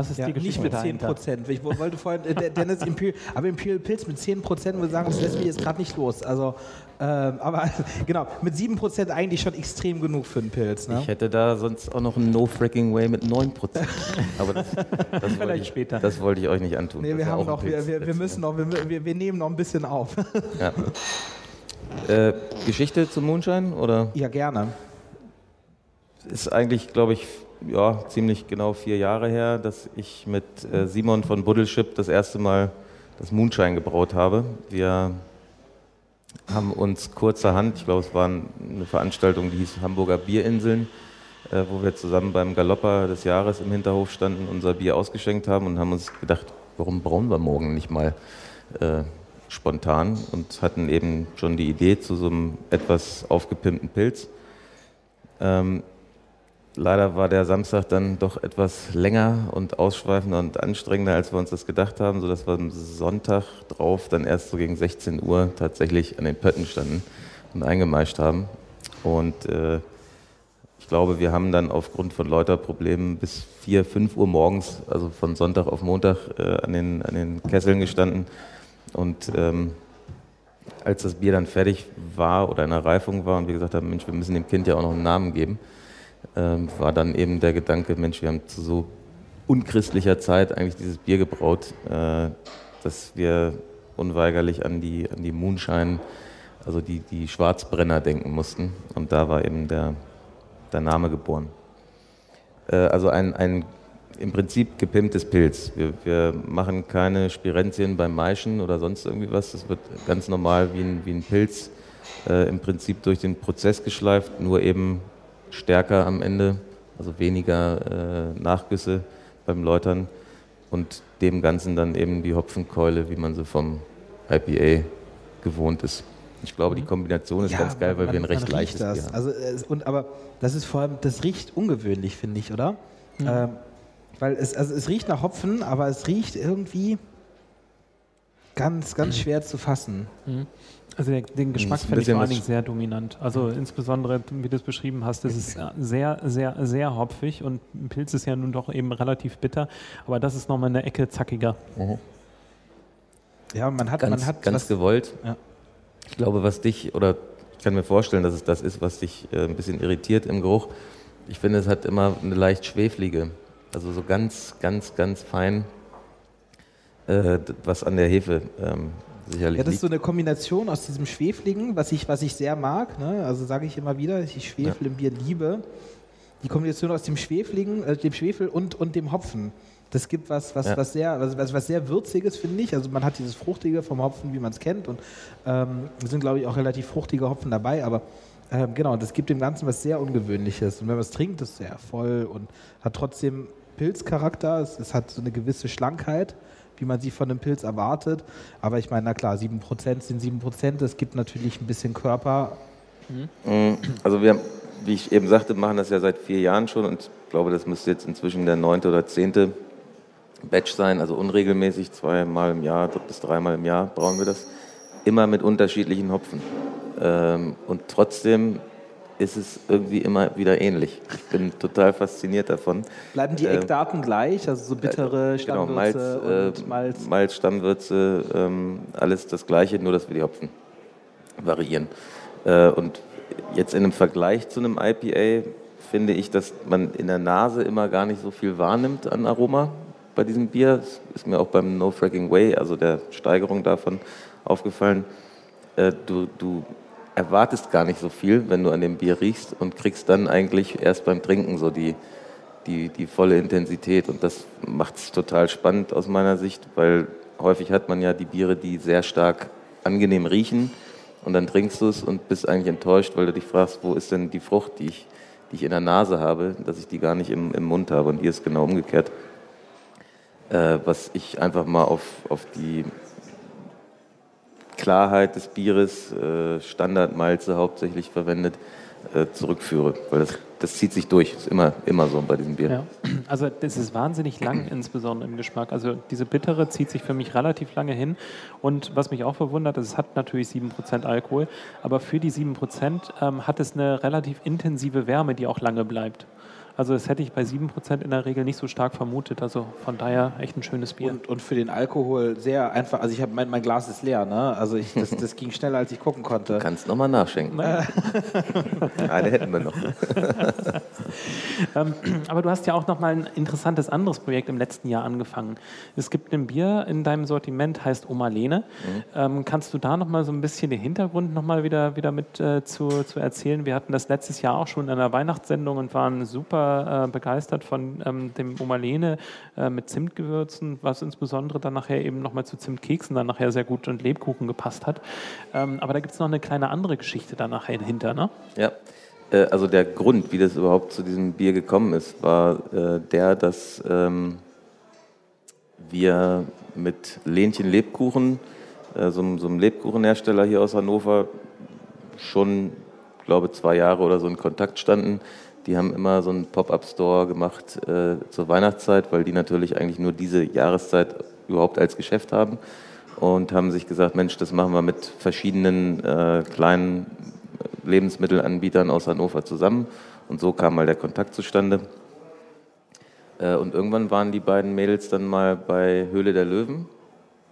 Was ist ja, die Geschichte Nicht mit 10 Prozent. Ich wollte vorhin, äh, Dennis, Imperial, aber Imperial Pilz mit 10 Prozent, ich sagen, das lässt mich jetzt gerade nicht los. Also, ähm, aber genau, mit 7 Prozent eigentlich schon extrem genug für einen Pilz. Ne? Ich hätte da sonst auch noch einen No-Fracking-Way mit 9 Prozent. aber das, das Vielleicht ich, später. Das wollte ich euch nicht antun. Nee, wir, haben noch, wir, wir, wir, müssen noch, wir, wir, wir nehmen noch ein bisschen auf. ja. Äh, Geschichte zum Mondschein? Oder? Ja, gerne ist eigentlich, glaube ich, ja, ziemlich genau vier Jahre her, dass ich mit äh, Simon von Buddelship das erste Mal das Moonshine gebraut habe. Wir haben uns kurzerhand, ich glaube, es war eine Veranstaltung, die hieß Hamburger Bierinseln, äh, wo wir zusammen beim Galopper des Jahres im Hinterhof standen, unser Bier ausgeschenkt haben und haben uns gedacht, warum brauen wir morgen nicht mal äh, spontan und hatten eben schon die Idee zu so einem etwas aufgepimpten Pilz. Ähm, Leider war der Samstag dann doch etwas länger und ausschweifender und anstrengender, als wir uns das gedacht haben, sodass wir am Sonntag drauf dann erst so gegen 16 Uhr tatsächlich an den Pötten standen und eingemeischt haben. Und äh, ich glaube, wir haben dann aufgrund von lauter Problemen bis 4, 5 Uhr morgens, also von Sonntag auf Montag, äh, an, den, an den Kesseln gestanden. Und ähm, als das Bier dann fertig war oder in der Reifung war und wir gesagt haben, Mensch, wir müssen dem Kind ja auch noch einen Namen geben, ähm, war dann eben der Gedanke, Mensch, wir haben zu so unchristlicher Zeit eigentlich dieses Bier gebraut, äh, dass wir unweigerlich an die, an die Moonshine, also die, die Schwarzbrenner denken mussten. Und da war eben der, der Name geboren. Äh, also ein, ein im Prinzip gepimptes Pilz. Wir, wir, machen keine Spirenzien beim Maischen oder sonst irgendwie was. Das wird ganz normal wie ein, wie ein Pilz äh, im Prinzip durch den Prozess geschleift, nur eben stärker am Ende, also weniger äh, Nachgüsse beim Läutern und dem Ganzen dann eben die Hopfenkeule, wie man sie vom IPA gewohnt ist. Ich glaube, die Kombination ist ja, ganz geil, weil man, wir ein recht leichtes das. Bier haben. Also, und, aber das ist vor allem, das riecht ungewöhnlich, finde ich, oder? Mhm. Ähm, weil es, also es riecht nach Hopfen, aber es riecht irgendwie ganz, ganz schwer zu fassen. Mhm. Also der, den Geschmack finde ich vor allen Dingen sehr dominant. Also insbesondere, wie du es beschrieben hast, ist es sehr, sehr, sehr hopfig und ein Pilz ist ja nun doch eben relativ bitter, aber das ist nochmal eine Ecke zackiger. Mhm. Ja, man hat, ganz, man hat ganz gewollt. Ja. Ich glaube, was dich, oder ich kann mir vorstellen, dass es das ist, was dich äh, ein bisschen irritiert im Geruch. Ich finde, es hat immer eine leicht schweflige, also so ganz, ganz, ganz fein, äh, was an der Hefe ähm, sicherlich. Ja, das ist so eine Kombination aus diesem Schwefligen, was ich, was ich sehr mag. Ne? Also sage ich immer wieder, ich Schwefel im Bier liebe. Die Kombination aus dem Schwefligen, äh, dem Schwefel und, und dem Hopfen. Das gibt was, was, ja. was, sehr, was, was sehr Würziges, finde ich. Also man hat dieses Fruchtige vom Hopfen, wie man es kennt. Und ähm, sind, glaube ich, auch relativ fruchtige Hopfen dabei. Aber ähm, genau, das gibt dem Ganzen was sehr Ungewöhnliches. Und wenn man es trinkt, ist es sehr voll und hat trotzdem Pilzcharakter. Es, es hat so eine gewisse Schlankheit wie man sie von einem Pilz erwartet. Aber ich meine, na klar, 7% sind 7%. Es gibt natürlich ein bisschen Körper. Mhm. Also wir, wie ich eben sagte, machen das ja seit vier Jahren schon und ich glaube, das müsste jetzt inzwischen der neunte oder zehnte Batch sein, also unregelmäßig, zweimal im Jahr bis dreimal im Jahr brauchen wir das. Immer mit unterschiedlichen Hopfen. Ähm, und trotzdem ist es irgendwie immer wieder ähnlich. Ich bin total fasziniert davon. Bleiben die ähm, Eckdaten äh, gleich, also so bittere genau, Stammwürze genau, Malz, und Malz? Äh, Malz, Stammwürze, ähm, alles das Gleiche, nur dass wir die Hopfen variieren. Äh, und jetzt in einem Vergleich zu einem IPA finde ich, dass man in der Nase immer gar nicht so viel wahrnimmt an Aroma bei diesem Bier. Das ist mir auch beim No Fracking Way, also der Steigerung davon, aufgefallen. Äh, du, du erwartest gar nicht so viel, wenn du an dem Bier riechst und kriegst dann eigentlich erst beim Trinken so die, die, die volle Intensität. Und das macht es total spannend aus meiner Sicht, weil häufig hat man ja die Biere, die sehr stark angenehm riechen und dann trinkst du es und bist eigentlich enttäuscht, weil du dich fragst, wo ist denn die Frucht, die ich, die ich in der Nase habe, dass ich die gar nicht im, im Mund habe. Und hier ist genau umgekehrt. Äh, was ich einfach mal auf, auf die Klarheit des Bieres, äh, Standardmalze hauptsächlich verwendet, äh, zurückführe. Weil das, das zieht sich durch. Ist immer, immer so bei diesem Bier. Ja. Also das ist wahnsinnig lang, insbesondere im Geschmack. Also diese bittere zieht sich für mich relativ lange hin. Und was mich auch verwundert, es hat natürlich 7% Alkohol, aber für die 7% ähm, hat es eine relativ intensive Wärme, die auch lange bleibt. Also das hätte ich bei 7% in der Regel nicht so stark vermutet. Also von daher echt ein schönes Bier. Und, und für den Alkohol sehr einfach. Also ich habe mein, mein Glas ist leer, ne? Also ich, das, das ging schneller, als ich gucken konnte. Du kannst nochmal nachschenken. Eine hätten wir noch. ähm, aber du hast ja auch noch mal ein interessantes anderes Projekt im letzten Jahr angefangen. Es gibt ein Bier in deinem Sortiment, heißt Oma Lene. Mhm. Ähm, kannst du da noch mal so ein bisschen den Hintergrund noch mal wieder, wieder mit äh, zu, zu erzählen? Wir hatten das letztes Jahr auch schon in einer Weihnachtssendung und waren super äh, begeistert von ähm, dem Omalene äh, mit Zimtgewürzen, was insbesondere dann nachher eben nochmal zu Zimtkeksen dann nachher sehr gut und Lebkuchen gepasst hat. Ähm, aber da gibt es noch eine kleine andere Geschichte da nachher hinter, ne? Ja. Äh, also der Grund, wie das überhaupt zu diesem Bier gekommen ist, war äh, der, dass ähm, wir mit Lenchen Lebkuchen, so, so einem Lebkuchenhersteller hier aus Hannover, schon, glaube zwei Jahre oder so in Kontakt standen, die haben immer so einen Pop-up-Store gemacht äh, zur Weihnachtszeit, weil die natürlich eigentlich nur diese Jahreszeit überhaupt als Geschäft haben und haben sich gesagt, Mensch, das machen wir mit verschiedenen äh, kleinen Lebensmittelanbietern aus Hannover zusammen. Und so kam mal der Kontakt zustande. Äh, und irgendwann waren die beiden Mädels dann mal bei Höhle der Löwen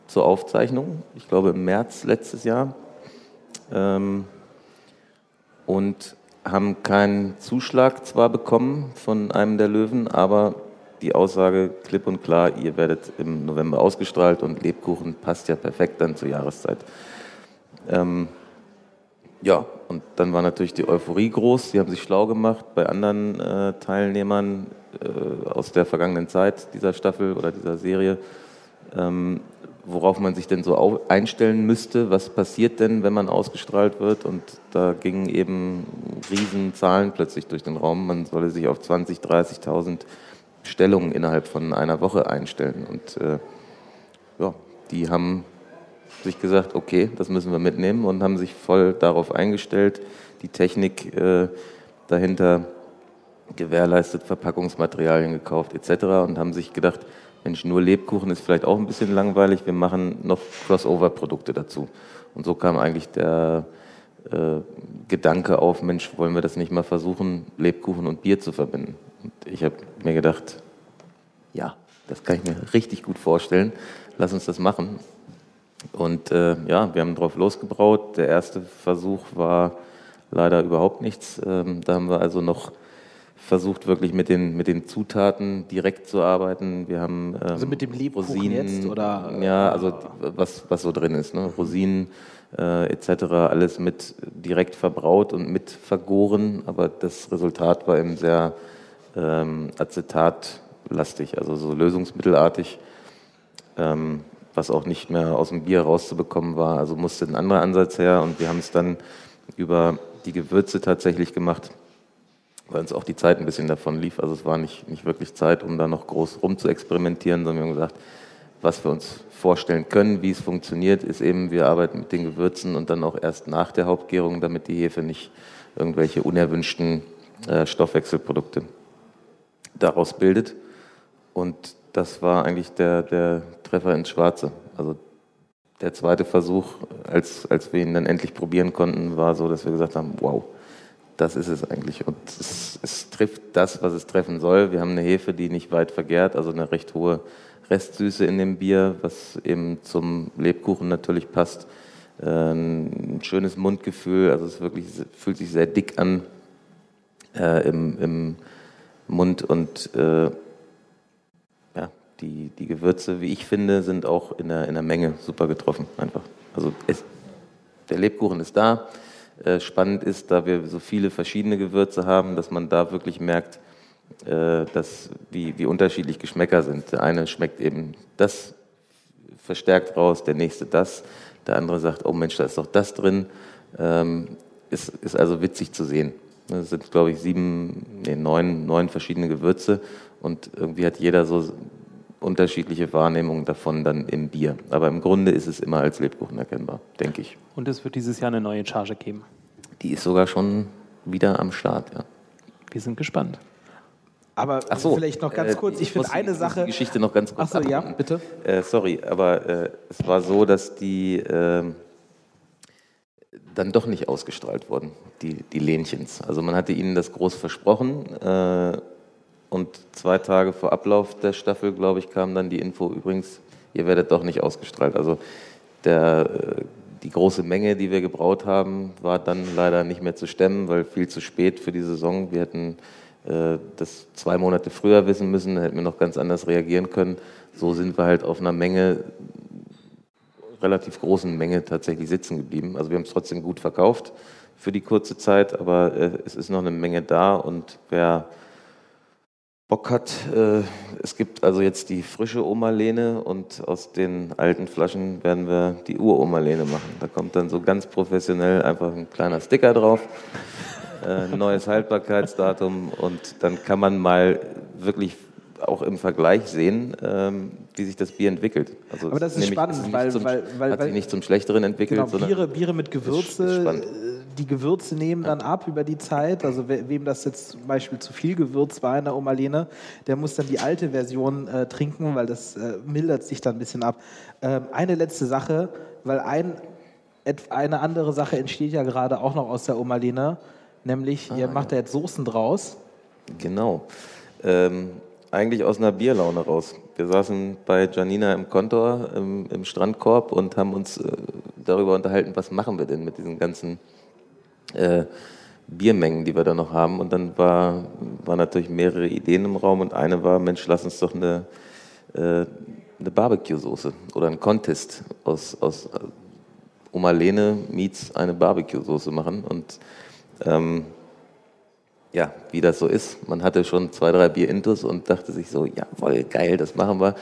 zur Aufzeichnung, ich glaube im März letztes Jahr. Ähm, und haben keinen Zuschlag zwar bekommen von einem der Löwen, aber die Aussage klipp und klar, ihr werdet im November ausgestrahlt und Lebkuchen passt ja perfekt dann zur Jahreszeit. Ähm, ja, und dann war natürlich die Euphorie groß. Sie haben sich schlau gemacht bei anderen äh, Teilnehmern äh, aus der vergangenen Zeit dieser Staffel oder dieser Serie. Ähm, worauf man sich denn so einstellen müsste. Was passiert denn, wenn man ausgestrahlt wird? Und da gingen eben Riesenzahlen plötzlich durch den Raum. Man solle sich auf 20.000, 30.000 Stellungen innerhalb von einer Woche einstellen. Und äh, ja, die haben sich gesagt, okay, das müssen wir mitnehmen und haben sich voll darauf eingestellt, die Technik äh, dahinter gewährleistet, Verpackungsmaterialien gekauft etc. und haben sich gedacht, Mensch, nur Lebkuchen ist vielleicht auch ein bisschen langweilig, wir machen noch Crossover-Produkte dazu. Und so kam eigentlich der äh, Gedanke auf, Mensch, wollen wir das nicht mal versuchen, Lebkuchen und Bier zu verbinden? Und ich habe mir gedacht, ja, das kann ich mir richtig gut vorstellen, lass uns das machen. Und äh, ja, wir haben drauf losgebraut. Der erste Versuch war leider überhaupt nichts. Ähm, da haben wir also noch versucht wirklich mit den, mit den Zutaten direkt zu arbeiten. Wir haben ähm, also mit dem Lebkuchen Rosinen, jetzt oder ja, also was was so drin ist, ne? Rosinen äh, etc. Alles mit direkt verbraut und mit vergoren, aber das Resultat war eben sehr ähm, acetatlastig, also so lösungsmittelartig, ähm, was auch nicht mehr aus dem Bier rauszubekommen war. Also musste ein anderer Ansatz her und wir haben es dann über die Gewürze tatsächlich gemacht weil uns auch die Zeit ein bisschen davon lief. Also es war nicht, nicht wirklich Zeit, um da noch groß rum zu experimentieren, sondern wir haben gesagt, was wir uns vorstellen können, wie es funktioniert, ist eben, wir arbeiten mit den Gewürzen und dann auch erst nach der Hauptgärung, damit die Hefe nicht irgendwelche unerwünschten äh, Stoffwechselprodukte daraus bildet. Und das war eigentlich der, der Treffer ins Schwarze. Also der zweite Versuch, als, als wir ihn dann endlich probieren konnten, war so, dass wir gesagt haben, wow, das ist es eigentlich. Und es, es, trifft das, was es treffen soll. Wir haben eine Hefe, die nicht weit vergärt, also eine recht hohe Restsüße in dem Bier, was eben zum Lebkuchen natürlich passt. Äh, ein schönes Mundgefühl, also es wirklich fühlt sich sehr dick an äh, im, im, Mund und äh, ja, die, die Gewürze, wie ich finde, sind auch in der, in der Menge super getroffen, einfach. Also es, der Lebkuchen ist da, äh, spannend ist, da wir so viele verschiedene Gewürze haben, dass man da wirklich merkt, äh, dass, wie, wie unterschiedlich Geschmäcker sind. Der eine schmeckt eben das verstärkt raus, der nächste das, der andere sagt, oh Mensch, da ist doch das drin. Ähm, ist, ist also witzig zu sehen. Es sind, glaube ich, sieben, nee, neun, neun verschiedene Gewürze und irgendwie hat jeder so unterschiedliche Wahrnehmungen davon dann im Bier. Aber im Grunde ist es immer als Lebkuchen erkennbar, denke ich. Und es wird dieses Jahr eine neue Charge geben. Die ist sogar schon wieder am Start, ja. Wir sind gespannt. Aber Ach so, vielleicht noch ganz äh, kurz, ich finde muss eine Sache. Die Geschichte noch ganz kurz. Ach so, ja, bitte. Äh, sorry, aber äh, es war so, dass die äh, dann doch nicht ausgestrahlt wurden, die, die Lähnchens. Also man hatte ihnen das groß versprochen äh, und zwei Tage vor Ablauf der Staffel, glaube ich, kam dann die Info, übrigens, ihr werdet doch nicht ausgestrahlt. Also der, äh, die große Menge, die wir gebraut haben, war dann leider nicht mehr zu stemmen, weil viel zu spät für die Saison. Wir hätten äh, das zwei Monate früher wissen müssen, da hätten wir noch ganz anders reagieren können. So sind wir halt auf einer Menge, relativ großen Menge tatsächlich sitzen geblieben. Also wir haben es trotzdem gut verkauft für die kurze Zeit, aber äh, es ist noch eine Menge da und wer Bock hat, äh, es gibt also jetzt die frische Oma-Lene und aus den alten Flaschen werden wir die Ur-Oma-Lene machen. Da kommt dann so ganz professionell einfach ein kleiner Sticker drauf äh, neues Haltbarkeitsdatum und dann kann man mal wirklich auch im Vergleich sehen, ähm, wie sich das Bier entwickelt. Also Aber das ist nämlich- spannend, weil- zum, weil- weil- hat sich nicht zum Schlechteren entwickelt, Genau, sondern Biere, Biere mit Gewürze, die Gewürze nehmen dann ab über die Zeit. Also we- wem das jetzt zum Beispiel zu viel Gewürz war in der Omalene, der muss dann die alte Version äh, trinken, weil das äh, mildert sich dann ein bisschen ab. Ähm, eine letzte Sache, weil ein, eine andere Sache entsteht ja gerade auch noch aus der Omalene, nämlich Ah, ihr macht da jetzt Soßen draus. Genau. Ähm, eigentlich aus einer Bierlaune raus. Wir saßen bei Janina im Kontor im, im Strandkorb und haben uns äh, darüber unterhalten, was machen wir denn mit diesen ganzen äh, Biermengen, die wir da noch haben. Und dann war, waren natürlich mehrere Ideen im Raum und eine war, Mensch, lass uns doch eine, äh, eine Barbecue-Soße oder ein Contest aus, aus äh, Omalene meets eine Barbecue-Soße machen. Und ähm, ja, wie das so ist. Man hatte schon zwei, drei Bier intus und dachte sich so, jawohl, geil, das machen wir.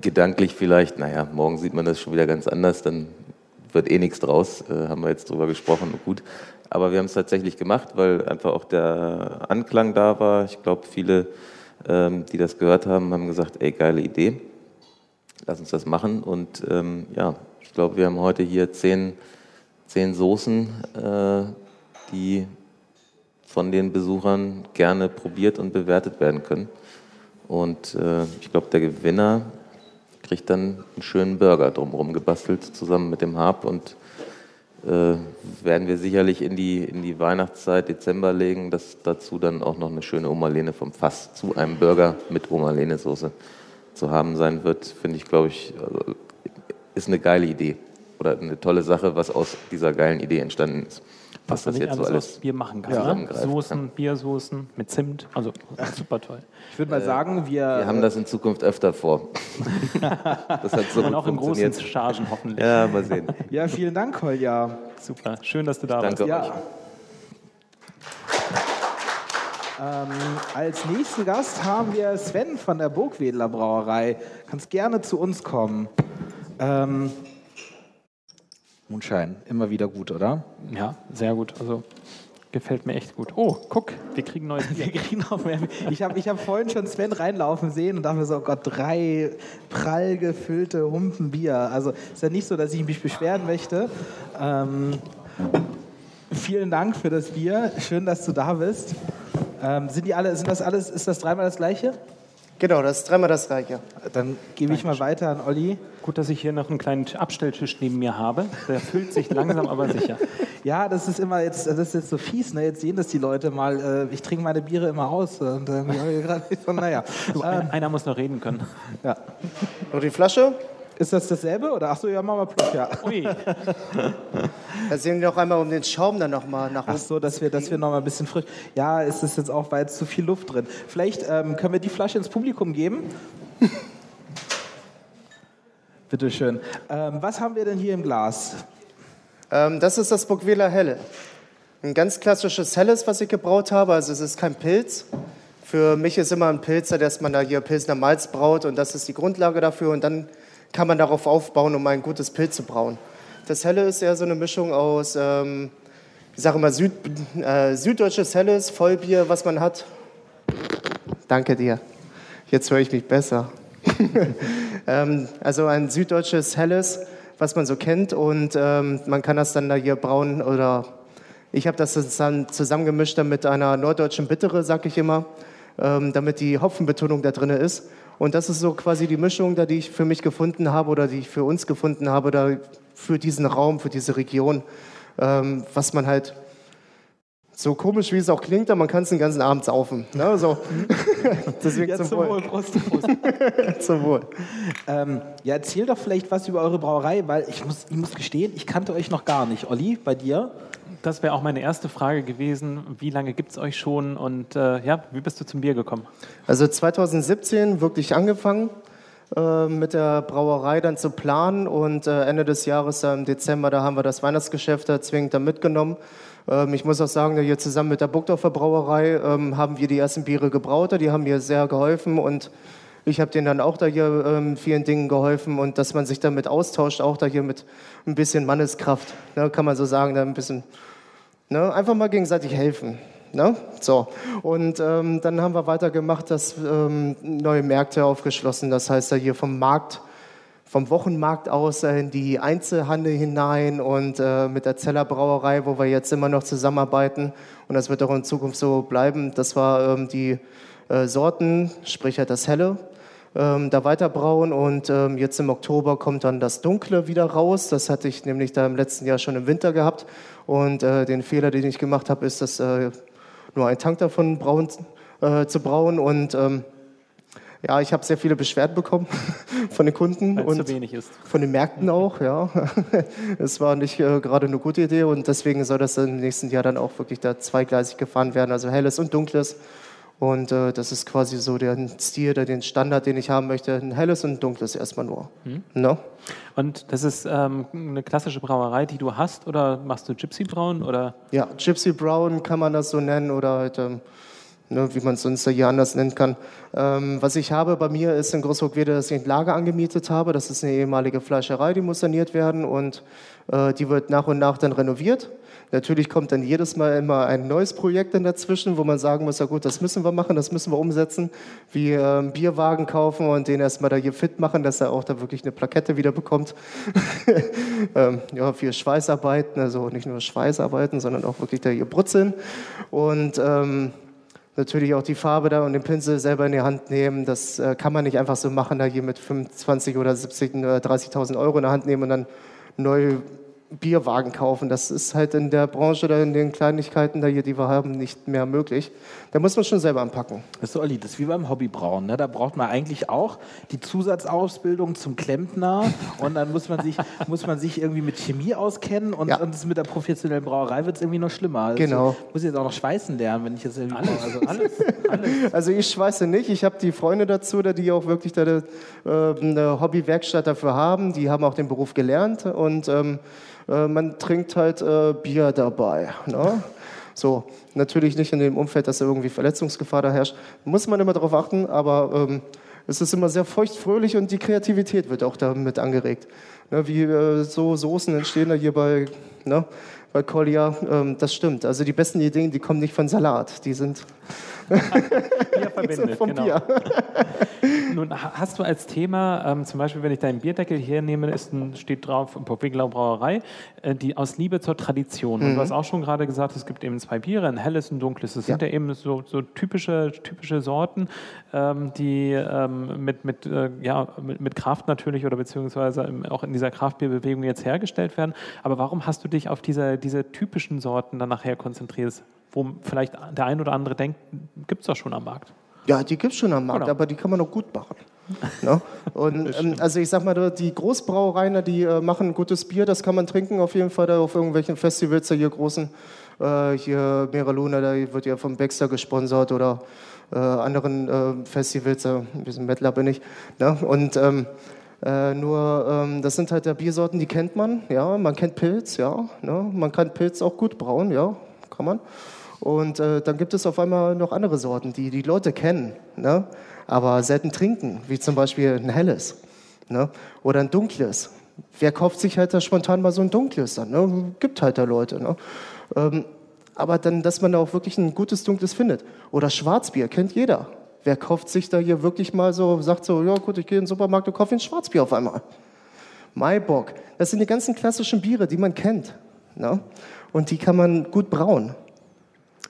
Gedanklich vielleicht, naja, morgen sieht man das schon wieder ganz anders, dann wird eh nichts draus, äh, haben wir jetzt drüber gesprochen gut. Aber wir haben es tatsächlich gemacht, weil einfach auch der Anklang da war. Ich glaube, viele, ähm, die das gehört haben, haben gesagt, ey, geile Idee, lass uns das machen. Und ähm, ja, ich glaube, wir haben heute hier zehn, zehn Soßen, äh, die von den Besuchern gerne probiert und bewertet werden können. Und äh, ich glaube, der Gewinner kriegt dann einen schönen Burger drumherum gebastelt, zusammen mit dem Hab. Und äh, werden wir sicherlich in die, in die Weihnachtszeit, Dezember legen, dass dazu dann auch noch eine schöne Omalene vom Fass zu einem Burger mit Omalene-Soße zu haben sein wird, finde ich, glaube ich, also, ist eine geile Idee. Oder eine tolle Sache, was aus dieser geilen Idee entstanden ist. Was man nicht alles aus Bier machen kann. Ne? zusammengreift, Soßen, Biersoßen mit Zimt. Also super toll. Ich würde mal sagen, wir, Wir haben das in Zukunft öfter vor. das hat so Und gut auch in großen. Chargen hoffentlich. Ja, mal sehen. ja, vielen Dank, Kolja. Super. Schön, dass du da Danke warst. euch. Ja. Ähm, als nächsten Gast haben wir Sven von der Burgwedler Brauerei. Kannst gerne zu uns kommen. Ähm, Mondschein, immer wieder gut, oder? Ja, sehr gut. Also gefällt mir echt gut. Oh, guck, wir kriegen neues Bier. Wir kriegen auch mehr. Ich habe ich hab vorhin schon Sven reinlaufen sehen und dachte mir so, oh Gott, drei prall gefüllte Humpen Bier. Also ist ja nicht so, dass ich mich beschweren möchte. Ähm, vielen Dank für das Bier. Schön, dass du da bist. Ähm, sind die alle, sind das alles, ist das dreimal das gleiche? Genau, das ist dreimal das gleiche. Dann gebe ich mal weiter an Olli. Gut, dass ich hier noch einen kleinen Abstelltisch neben mir habe. Der füllt sich langsam, aber sicher. Ja, das ist immer jetzt, das ist jetzt so fies, ne? Jetzt sehen das die Leute mal. Äh, ich trinke meine Biere immer aus. Und hab ich gerade so, naja. Du, ein, einer muss noch reden können. Ja. Nur die Flasche. Ist das dasselbe? Oder achso, ja, machen wir plus, ja. Ui, Da sehen wir noch einmal um den Schaum dann nochmal nach Ach oben. so, dass wir, dass wir noch mal ein bisschen frisch. Ja, ist es jetzt auch, war jetzt zu viel Luft drin. Vielleicht ähm, können wir die Flasche ins Publikum geben. Bitte schön. Ähm, was haben wir denn hier im Glas? Ähm, das ist das Burgwähler Helle. Ein ganz klassisches Helles, was ich gebraut habe. Also es ist kein Pilz. Für mich ist immer ein Pilzer, dass man da hier Pilsner Malz braut und das ist die Grundlage dafür. Und dann kann man darauf aufbauen, um ein gutes Pilz zu brauen. Das Helle ist eher so eine Mischung aus, ähm, ich sage mal, Süd, äh, süddeutsches Helles, Vollbier, was man hat. Danke dir. Jetzt höre ich mich besser. ähm, also ein süddeutsches Helles, was man so kennt und ähm, man kann das dann da hier brauen oder ich habe das dann zusammengemischt mit einer norddeutschen Bittere, sag ich immer, ähm, damit die Hopfenbetonung da drin ist. Und das ist so quasi die Mischung, da, die ich für mich gefunden habe oder die ich für uns gefunden habe, da für diesen Raum, für diese Region, ähm, was man halt so komisch wie es auch klingt, aber man kann es den ganzen Abend saufen. Ne? So. Deswegen ja, zum, zum Wohl. Wohl. Prost, Prost. zum Wohl. Ähm, ja, erzähl doch vielleicht was über eure Brauerei, weil ich muss, ich muss gestehen, ich kannte euch noch gar nicht. Olli, bei dir? Das wäre auch meine erste Frage gewesen. Wie lange gibt es euch schon und äh, ja, wie bist du zum Bier gekommen? Also 2017 wirklich angefangen äh, mit der Brauerei dann zu planen und äh, Ende des Jahres, im Dezember, da haben wir das Weihnachtsgeschäft da zwingend dann mitgenommen. Ähm, ich muss auch sagen, hier zusammen mit der Burgdorfer Brauerei ähm, haben wir die ersten Biere gebraut. Die haben mir sehr geholfen und ich habe denen dann auch da hier ähm, vielen Dingen geholfen und dass man sich damit austauscht, auch da hier mit ein bisschen Manneskraft, ne, kann man so sagen, da ein bisschen, ne, einfach mal gegenseitig helfen. Ne? So. Und ähm, dann haben wir weitergemacht, dass ähm, neue Märkte aufgeschlossen, das heißt da hier vom Markt vom Wochenmarkt aus in die Einzelhandel hinein und äh, mit der Zeller Brauerei, wo wir jetzt immer noch zusammenarbeiten. Und das wird auch in Zukunft so bleiben. Das war ähm, die äh, Sorten, sprich halt das Helle, ähm, da weiterbrauen. Und ähm, jetzt im Oktober kommt dann das Dunkle wieder raus. Das hatte ich nämlich da im letzten Jahr schon im Winter gehabt. Und äh, den Fehler, den ich gemacht habe, ist, dass äh, nur ein Tank davon brauen, äh, zu brauen. Und ähm, ja, ich habe sehr viele Beschwerden bekommen von den Kunden Weil und zu wenig ist. von den Märkten auch. Ja, es war nicht äh, gerade eine gute Idee und deswegen soll das im nächsten Jahr dann auch wirklich da zweigleisig gefahren werden, also helles und dunkles. Und äh, das ist quasi so der Stil, der, den Standard, den ich haben möchte. Ein helles und ein dunkles erstmal nur. Hm. No? Und das ist ähm, eine klassische Brauerei, die du hast, oder machst du Gypsy Brown? Oder? Ja, Gypsy Brown kann man das so nennen, oder halt. Ähm, ne, wie man es sonst hier anders nennen kann. Ähm, was ich habe bei mir ist in Großburg-Wede, dass ich ein Lager angemietet habe. Das ist eine ehemalige Fleischerei, die muss saniert werden und äh, die wird nach und nach dann renoviert. Natürlich kommt dann jedes Mal immer ein neues Projekt dann dazwischen, wo man sagen muss, ja gut, das müssen wir machen, das müssen wir umsetzen, wie äh, Bierwagen kaufen und den erstmal da hier fit machen, dass er auch da wirklich eine Plakette wieder bekommt. ähm, ja, viel Schweißarbeiten, also nicht nur Schweißarbeiten, sondern auch wirklich da hier brutzeln. Und ähm, natürlich auch die Farbe da und den Pinsel selber in die Hand nehmen. Das äh, kann man nicht einfach so machen, da hier mit 25 oder 70 oder 30.000 Euro in der Hand nehmen und dann neu Bierwagen kaufen. Das ist halt in der Branche oder in den Kleinigkeiten, da hier, die wir haben, nicht mehr möglich. Da muss man schon selber anpacken. Das ist, Olli, das ist wie beim Hobbybrauen. Ne? Da braucht man eigentlich auch die Zusatzausbildung zum Klempner und dann muss man sich, muss man sich irgendwie mit Chemie auskennen und, ja. und mit der professionellen Brauerei wird es irgendwie noch schlimmer. Also genau. muss ich jetzt auch noch schweißen lernen, wenn ich jetzt irgendwie... Alles, also alles, alles. Also ich schweiße nicht. Ich habe die Freunde dazu, die auch wirklich da, äh, eine Hobbywerkstatt dafür haben. Die haben auch den Beruf gelernt und ähm, äh, man trinkt halt äh, Bier dabei. Ne? So, natürlich nicht in dem Umfeld, dass da irgendwie Verletzungsgefahr da herrscht. Muss man immer darauf achten, aber ähm, es ist immer sehr feuchtfröhlich und die Kreativität wird auch damit angeregt. Ne, wie äh, so Soßen entstehen da hier bei, ne, bei Collier, ähm, das stimmt. Also die besten Ideen, die kommen nicht von Salat, die sind Bier verbindet, vom genau. Bier. Nun hast du als Thema, ähm, zum Beispiel, wenn ich deinen Bierdeckel hier nehme, ist ein, steht drauf Popwiglau Brauerei, äh, die aus Liebe zur Tradition. Mhm. Und du mhm. hast auch schon gerade gesagt, es gibt eben zwei Biere, ein helles und ein dunkles. Das ja. sind ja eben so, so typische, typische Sorten, ähm, die ähm, mit, mit, äh, ja, mit, mit, Kraft natürlich oder beziehungsweise auch in dieser Kraftbierbewegung jetzt hergestellt werden. Aber warum hast du dich auf diese, diese typischen Sorten dann nachher konzentriert? Wo vielleicht der ein oder andere denkt, gibt es doch schon am Markt. Ja, die gibt es schon am Markt, genau. aber die kann man auch gut machen. ne? Und ähm, also ich sag mal, die Großbrauereien, die äh, machen gutes Bier, das kann man trinken auf jeden Fall da auf irgendwelchen Festivals, da hier großen, äh, hier Meraluna, da wird ja vom Baxter gesponsert oder äh, anderen äh, Festivals, ein bisschen Mettler bin ich. Ne? Und ähm, äh, nur, ähm, das sind halt der Biersorten, die kennt man, ja, man kennt Pilz, ja, ne? man kann Pilz auch gut brauen, ja, kann man. Und äh, dann gibt es auf einmal noch andere Sorten, die die Leute kennen, ne? aber selten trinken, wie zum Beispiel ein helles. Ne? Oder ein dunkles. Wer kauft sich halt da spontan mal so ein dunkles dann? Ne? Gibt halt da Leute. Ne? Ähm, aber dann, dass man da auch wirklich ein gutes dunkles findet. Oder Schwarzbier, kennt jeder. Wer kauft sich da hier wirklich mal so, sagt so, ja gut, ich gehe in den Supermarkt und kaufe ein Schwarzbier auf einmal. Maibock, das sind die ganzen klassischen Biere, die man kennt. Ne? Und die kann man gut brauen.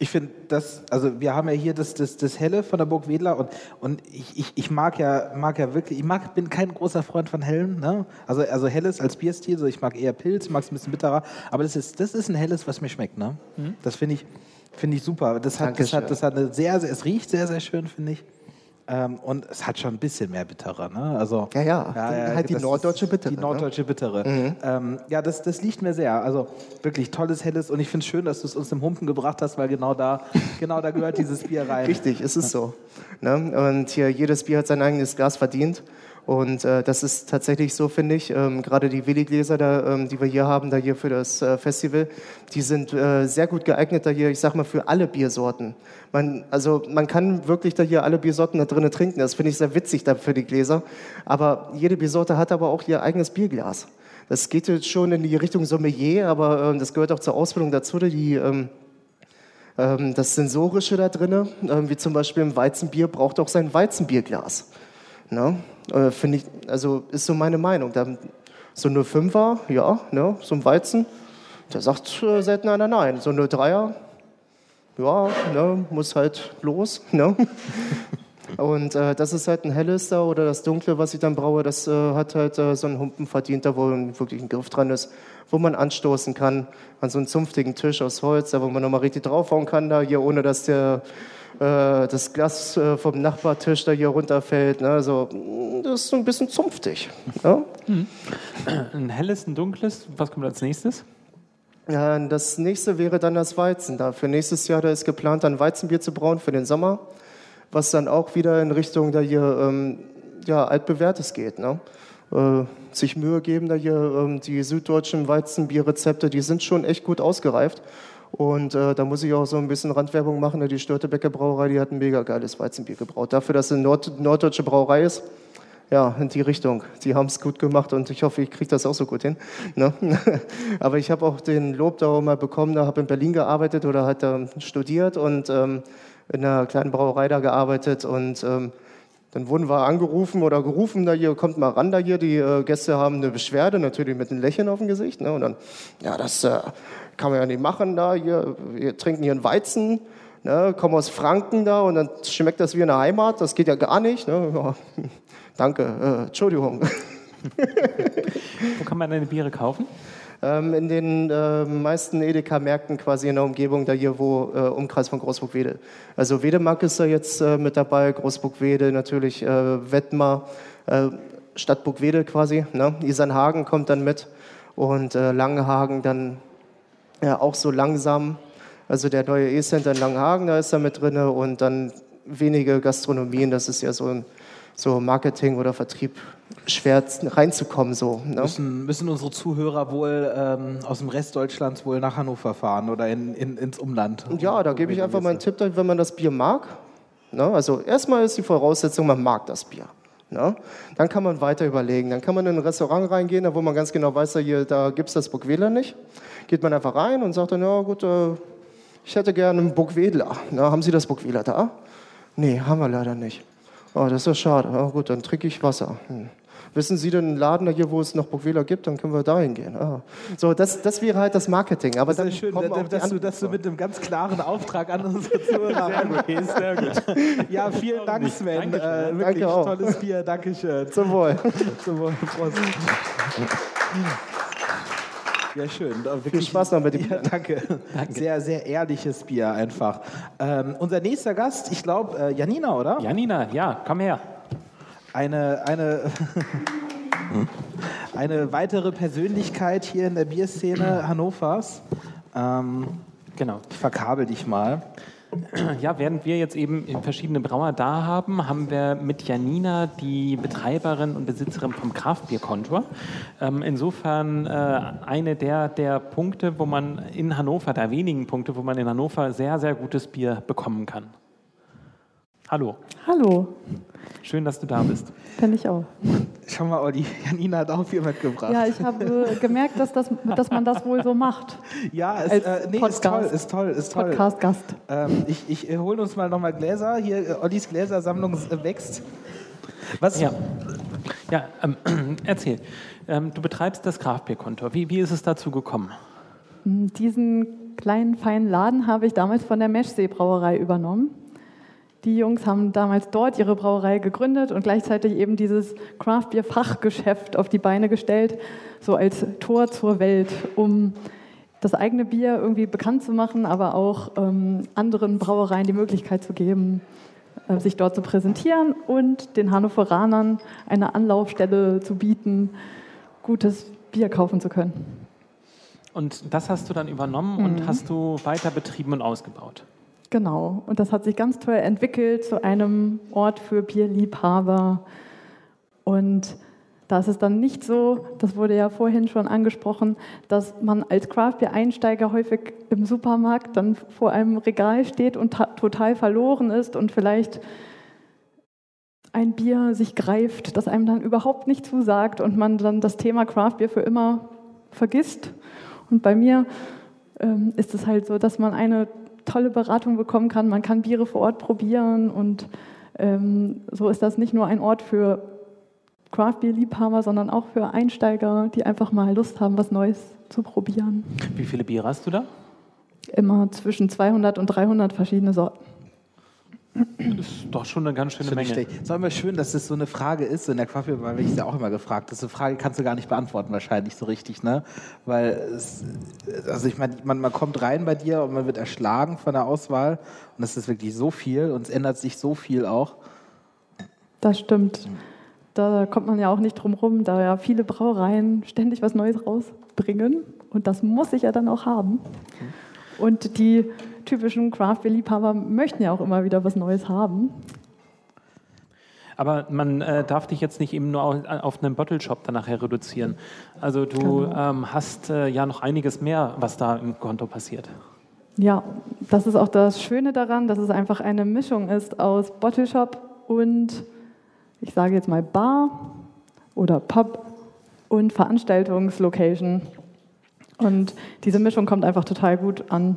Ich finde das, also wir haben ja hier das, das, das Helle von der Burg Wedler und, und ich, ich, ich mag ja, mag ja wirklich, ich mag, bin kein großer Freund von Hellen, ne? also, also Helles als Bierstil, so ich mag eher Pilz, mag es ein bisschen bitterer, aber das ist, das ist ein Helles, was mir schmeckt. Ne? Mhm. Das finde ich, finde ich super. Das hat, das hat, das hat eine sehr, sehr, es riecht sehr, sehr schön, finde ich. Ähm, und es hat schon ein bisschen mehr bittere. Ne? Also, ja, ja, ja, ja halt die norddeutsche Bittere. Die ne? norddeutsche Bittere. Mhm. Ähm, ja, das, das liegt mir sehr. Also wirklich tolles, helles. Und ich finde es schön, dass du es uns im Humpen gebracht hast, weil genau da, genau da gehört dieses Bier rein. Richtig, ist es so. Ne? Und hier jedes Bier hat sein eigenes Glas verdient. Und äh, das ist tatsächlich so, finde ich. Ähm, Gerade die Willi-Gläser, ähm, die wir hier haben, da hier für das äh, Festival, die sind äh, sehr gut geeignet da hier, ich sag mal, für alle Biersorten. Man, also man kann wirklich da hier alle Biersorten da drinnen trinken. Das finde ich sehr witzig da für die Gläser. Aber jede Biersorte hat aber auch ihr eigenes Bierglas. Das geht jetzt schon in die Richtung Sommelier, aber ähm, das gehört auch zur Ausbildung dazu, die ähm, ähm, das Sensorische da drin, ähm, wie zum Beispiel im Weizenbier, braucht auch sein Weizenbierglas. Ne? Äh, Finde ich, also ist so meine Meinung. Da, so eine Fünfer, ja, ne, so ein Weizen, da sagt äh, selten einer nein. So eine Dreier, ja, ne, muss halt los. Ne? Und äh, das ist halt ein helles da oder das dunkle, was ich dann braue, das äh, hat halt äh, so einen Humpen verdient, da wo wirklich ein Griff dran ist, wo man anstoßen kann an so einen zunftigen Tisch aus Holz, da wo man nochmal richtig draufhauen kann, da hier ohne dass der das Glas äh, vom Nachbartisch da hier runterfällt. Ne? Also, das ist so ein bisschen zunftig. Ne? Ein helles, ein dunkles. Was kommt als nächstes? Ja, das nächste wäre dann das Weizen. Da für nächstes Jahr da ist geplant, ein Weizenbier zu brauen für den Sommer, was dann auch wieder in Richtung da hier ähm, ja, altbewährtes geht. Ne? Äh, sich Mühe geben, da hier ähm, die süddeutschen Weizenbierrezepte, die sind schon echt gut ausgereift. Und äh, da muss ich auch so ein bisschen Randwerbung machen. Ne? Die Störtebecker Brauerei, die hat ein mega geiles Weizenbier gebraut. Dafür, dass es eine Nord norddeutsche Brauerei ist, ja, in die Richtung. Die haben es gut gemacht und ich hoffe, ich kriege das auch so gut hin. Ne? Aber ich habe auch den Lob da auch mal bekommen, da habe in Berlin gearbeitet oder hat ähm, studiert und ähm, in einer kleinen Brauerei da gearbeitet und ähm, dann wurden wir angerufen oder gerufen, da hier, kommt mal ran da hier, die äh, Gäste haben eine Beschwerde, natürlich mit einem Lächeln auf dem Gesicht. Ne? Und dann, ja, das äh, kann man ja nicht machen da, hier, wir trinken hier einen Weizen, ne, kommen aus Franken da und dann schmeckt das wie eine Heimat, das geht ja gar nicht. Ne? Ja, danke, äh, Entschuldigung. Wo kann man deine Biere kaufen? Ähm, in den äh, meisten Edeka-Märkten quasi in der Umgebung, da hier wo äh, Umkreis von Großburg-Wede. Also Wedemark ist da jetzt äh, mit dabei, Großburg-Wede natürlich, Wettmar, äh, Stadtburg-Wede quasi. Ne? Isernhagen kommt dann mit und Langenhagen dann ja, auch so langsam. Also der neue E-Center in Langenhagen, da ist er mit drin und dann wenige Gastronomien, das ist ja so ein so Marketing oder Vertrieb schwer reinzukommen. So, ne? müssen, müssen unsere Zuhörer wohl ähm, aus dem Rest Deutschlands wohl nach Hannover fahren oder in, in, ins Umland? Ja, da gebe ich einfach mal einen Tipp, wenn man das Bier mag. Ne? Also erstmal ist die Voraussetzung, man mag das Bier. Ne? Dann kann man weiter überlegen. Dann kann man in ein Restaurant reingehen, wo man ganz genau weiß, hier, da gibt es das Burgwedler nicht. Geht man einfach rein und sagt dann, ja gut, äh, ich hätte gerne einen Burgwedler. Na, haben Sie das Burgwedler da? Nee, haben wir leider nicht. Oh, das ist ja schade. Ja, gut, dann trinke ich Wasser. Hm. Wissen Sie denn einen Laden hier, wo es noch Burgwedler gibt? Dann können wir da hingehen. Ah. So, das, das wäre halt das Marketing. Aber das ist schön, dass, dass, du, dass du mit einem ganz klaren Auftrag an Zuhörer rangehst. Sehr gut. Ja, vielen Dank, Sven. Äh, wirklich Danke auch. tolles Bier. Dankeschön. Zum Wohl. Zum Wohl. Prost. Ja, schön. Wirklich, Viel Spaß noch mit dem Bier. Ja, danke. danke. Sehr, sehr ehrliches Bier einfach. Ähm, unser nächster Gast, ich glaube, äh, Janina, oder? Janina, ja, komm her. Eine, eine, eine weitere Persönlichkeit hier in der Bierszene Hannovers. Ähm, genau. Ich verkabel dich mal. Ja, während wir jetzt eben verschiedene Brauer da haben, haben wir mit Janina die Betreiberin und Besitzerin vom Kraftbierkontor. Ähm, insofern äh, eine der, der Punkte, wo man in Hannover, der wenigen Punkte, wo man in Hannover sehr, sehr gutes Bier bekommen kann. Hallo. Hallo. Schön, dass du da bist. Finde ich auch. Schau mal, Olli, Janina hat auch viel mitgebracht. Ja, ich habe äh, gemerkt, dass, das, dass man das wohl so macht. Ja, ist, äh, nee, ist toll, ist toll, ist toll. Podcast-Gast. Ähm, ich ich äh, hole uns mal nochmal Gläser. Hier, äh, Ollis Gläsersammlung wächst. Was? Ja, ja ähm, erzähl. Ähm, du betreibst das Kraftbierkonto. Wie, wie ist es dazu gekommen? Diesen kleinen, feinen Laden habe ich damals von der Meschsee Brauerei übernommen. Die Jungs haben damals dort ihre Brauerei gegründet und gleichzeitig eben dieses Craft-Bier-Fachgeschäft auf die Beine gestellt, so als Tor zur Welt, um das eigene Bier irgendwie bekannt zu machen, aber auch ähm, anderen Brauereien die Möglichkeit zu geben, äh, sich dort zu präsentieren und den Hannoveranern eine Anlaufstelle zu bieten, gutes Bier kaufen zu können. Und das hast du dann übernommen mhm. und hast du weiter betrieben und ausgebaut? Genau, und das hat sich ganz toll entwickelt zu einem Ort für Bierliebhaber. Und da ist es dann nicht so, das wurde ja vorhin schon angesprochen, dass man als Craftbeer-Einsteiger häufig im Supermarkt dann vor einem Regal steht und total verloren ist und vielleicht ein Bier sich greift, das einem dann überhaupt nicht zusagt und man dann das Thema Craftbeer für immer vergisst. Und bei mir ähm, ist es halt so, dass man eine tolle Beratung bekommen kann. Man kann Biere vor Ort probieren und ähm, so ist das nicht nur ein Ort für Craft-Bier-Liebhaber, sondern auch für Einsteiger, die einfach mal Lust haben, was Neues zu probieren. Wie viele Biere hast du da? Immer zwischen 200 und 300 verschiedene Sorten. Das ist doch schon eine ganz schöne Menge. Es ist immer schön, dass das so eine Frage ist. In der Coffee weil ich ja auch immer gefragt. Das ist eine Frage, kannst du gar nicht beantworten, wahrscheinlich so richtig, ne? Weil, es, also ich meine, man, man kommt rein bei dir und man wird erschlagen von der Auswahl. Und es ist wirklich so viel und es ändert sich so viel auch. Das stimmt. Da kommt man ja auch nicht drum rum, da ja viele Brauereien ständig was Neues rausbringen. Und das muss ich ja dann auch haben. Und die typischen Craft-Beer-Liebhaber möchten ja auch immer wieder was Neues haben. Aber man äh, darf dich jetzt nicht eben nur auf, auf einen Bottle-Shop dann nachher reduzieren. Also du genau. ähm, hast äh, ja noch einiges mehr, was da im Konto passiert. Ja, das ist auch das Schöne daran, dass es einfach eine Mischung ist aus Bottle-Shop und, ich sage jetzt mal, Bar oder Pub und Veranstaltungslocation. Und diese Mischung kommt einfach total gut an.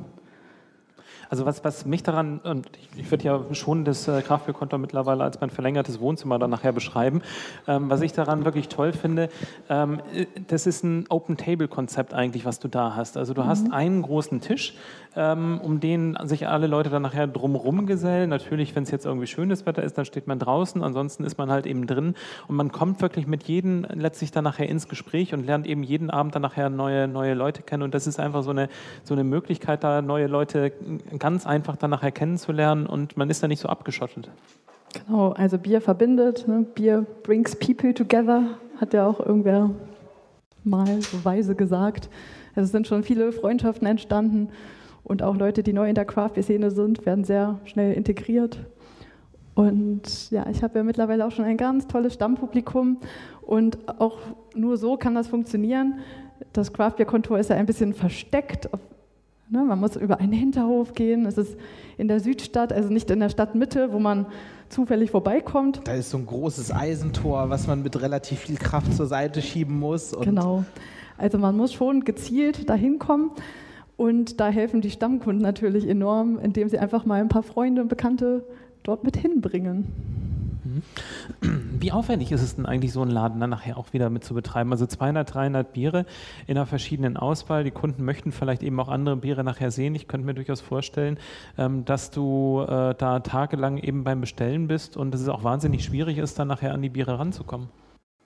Also was, was mich daran, und ich, ich würde ja schon das äh, Kraftbierkonto mittlerweile als mein verlängertes Wohnzimmer dann nachher beschreiben, ähm, was ich daran wirklich toll finde, ähm, äh, das ist ein Open-Table-Konzept eigentlich, was du da hast. Also du mhm. hast einen großen Tisch, ähm, um den sich alle Leute dann nachher drumherum gesellen. Natürlich, wenn es jetzt irgendwie schönes Wetter ist, dann steht man draußen, ansonsten ist man halt eben drin und man kommt wirklich mit jedem letztlich dann nachher ins Gespräch und lernt eben jeden Abend dann nachher neue, neue Leute kennen und das ist einfach so eine, so eine Möglichkeit, da neue Leute ganz einfach dann nachher kennenzulernen und man ist da nicht so abgeschottet. Genau, also Bier verbindet, ne? Bier brings people together, hat ja auch irgendwer mal so weise gesagt. Also es sind schon viele Freundschaften entstanden und auch Leute, die neu in der Craft-Szene sind, werden sehr schnell integriert. Und ja, ich habe ja mittlerweile auch schon ein ganz tolles Stammpublikum und auch nur so kann das funktionieren. Das Craft-Bier-Kontor ist ja ein bisschen versteckt. Ne, man muss über einen Hinterhof gehen. Es ist in der Südstadt, also nicht in der Stadtmitte, wo man zufällig vorbeikommt. Da ist so ein großes Eisentor, was man mit relativ viel Kraft zur Seite schieben muss. genau. Also man muss schon gezielt dahin kommen. Und da helfen die Stammkunden natürlich enorm, indem sie einfach mal ein paar Freunde und Bekannte dort mit hinbringen. Wie aufwendig ist es denn eigentlich, so einen Laden dann nachher auch wieder mit zu betreiben? Also 200, 300 Biere in einer verschiedenen Auswahl. Die Kunden möchten vielleicht eben auch andere Biere nachher sehen. Ich könnte mir durchaus vorstellen, ähm, dass du äh, da tagelang eben beim Bestellen bist und dass es auch wahnsinnig schwierig ist, dann nachher an die Biere ranzukommen.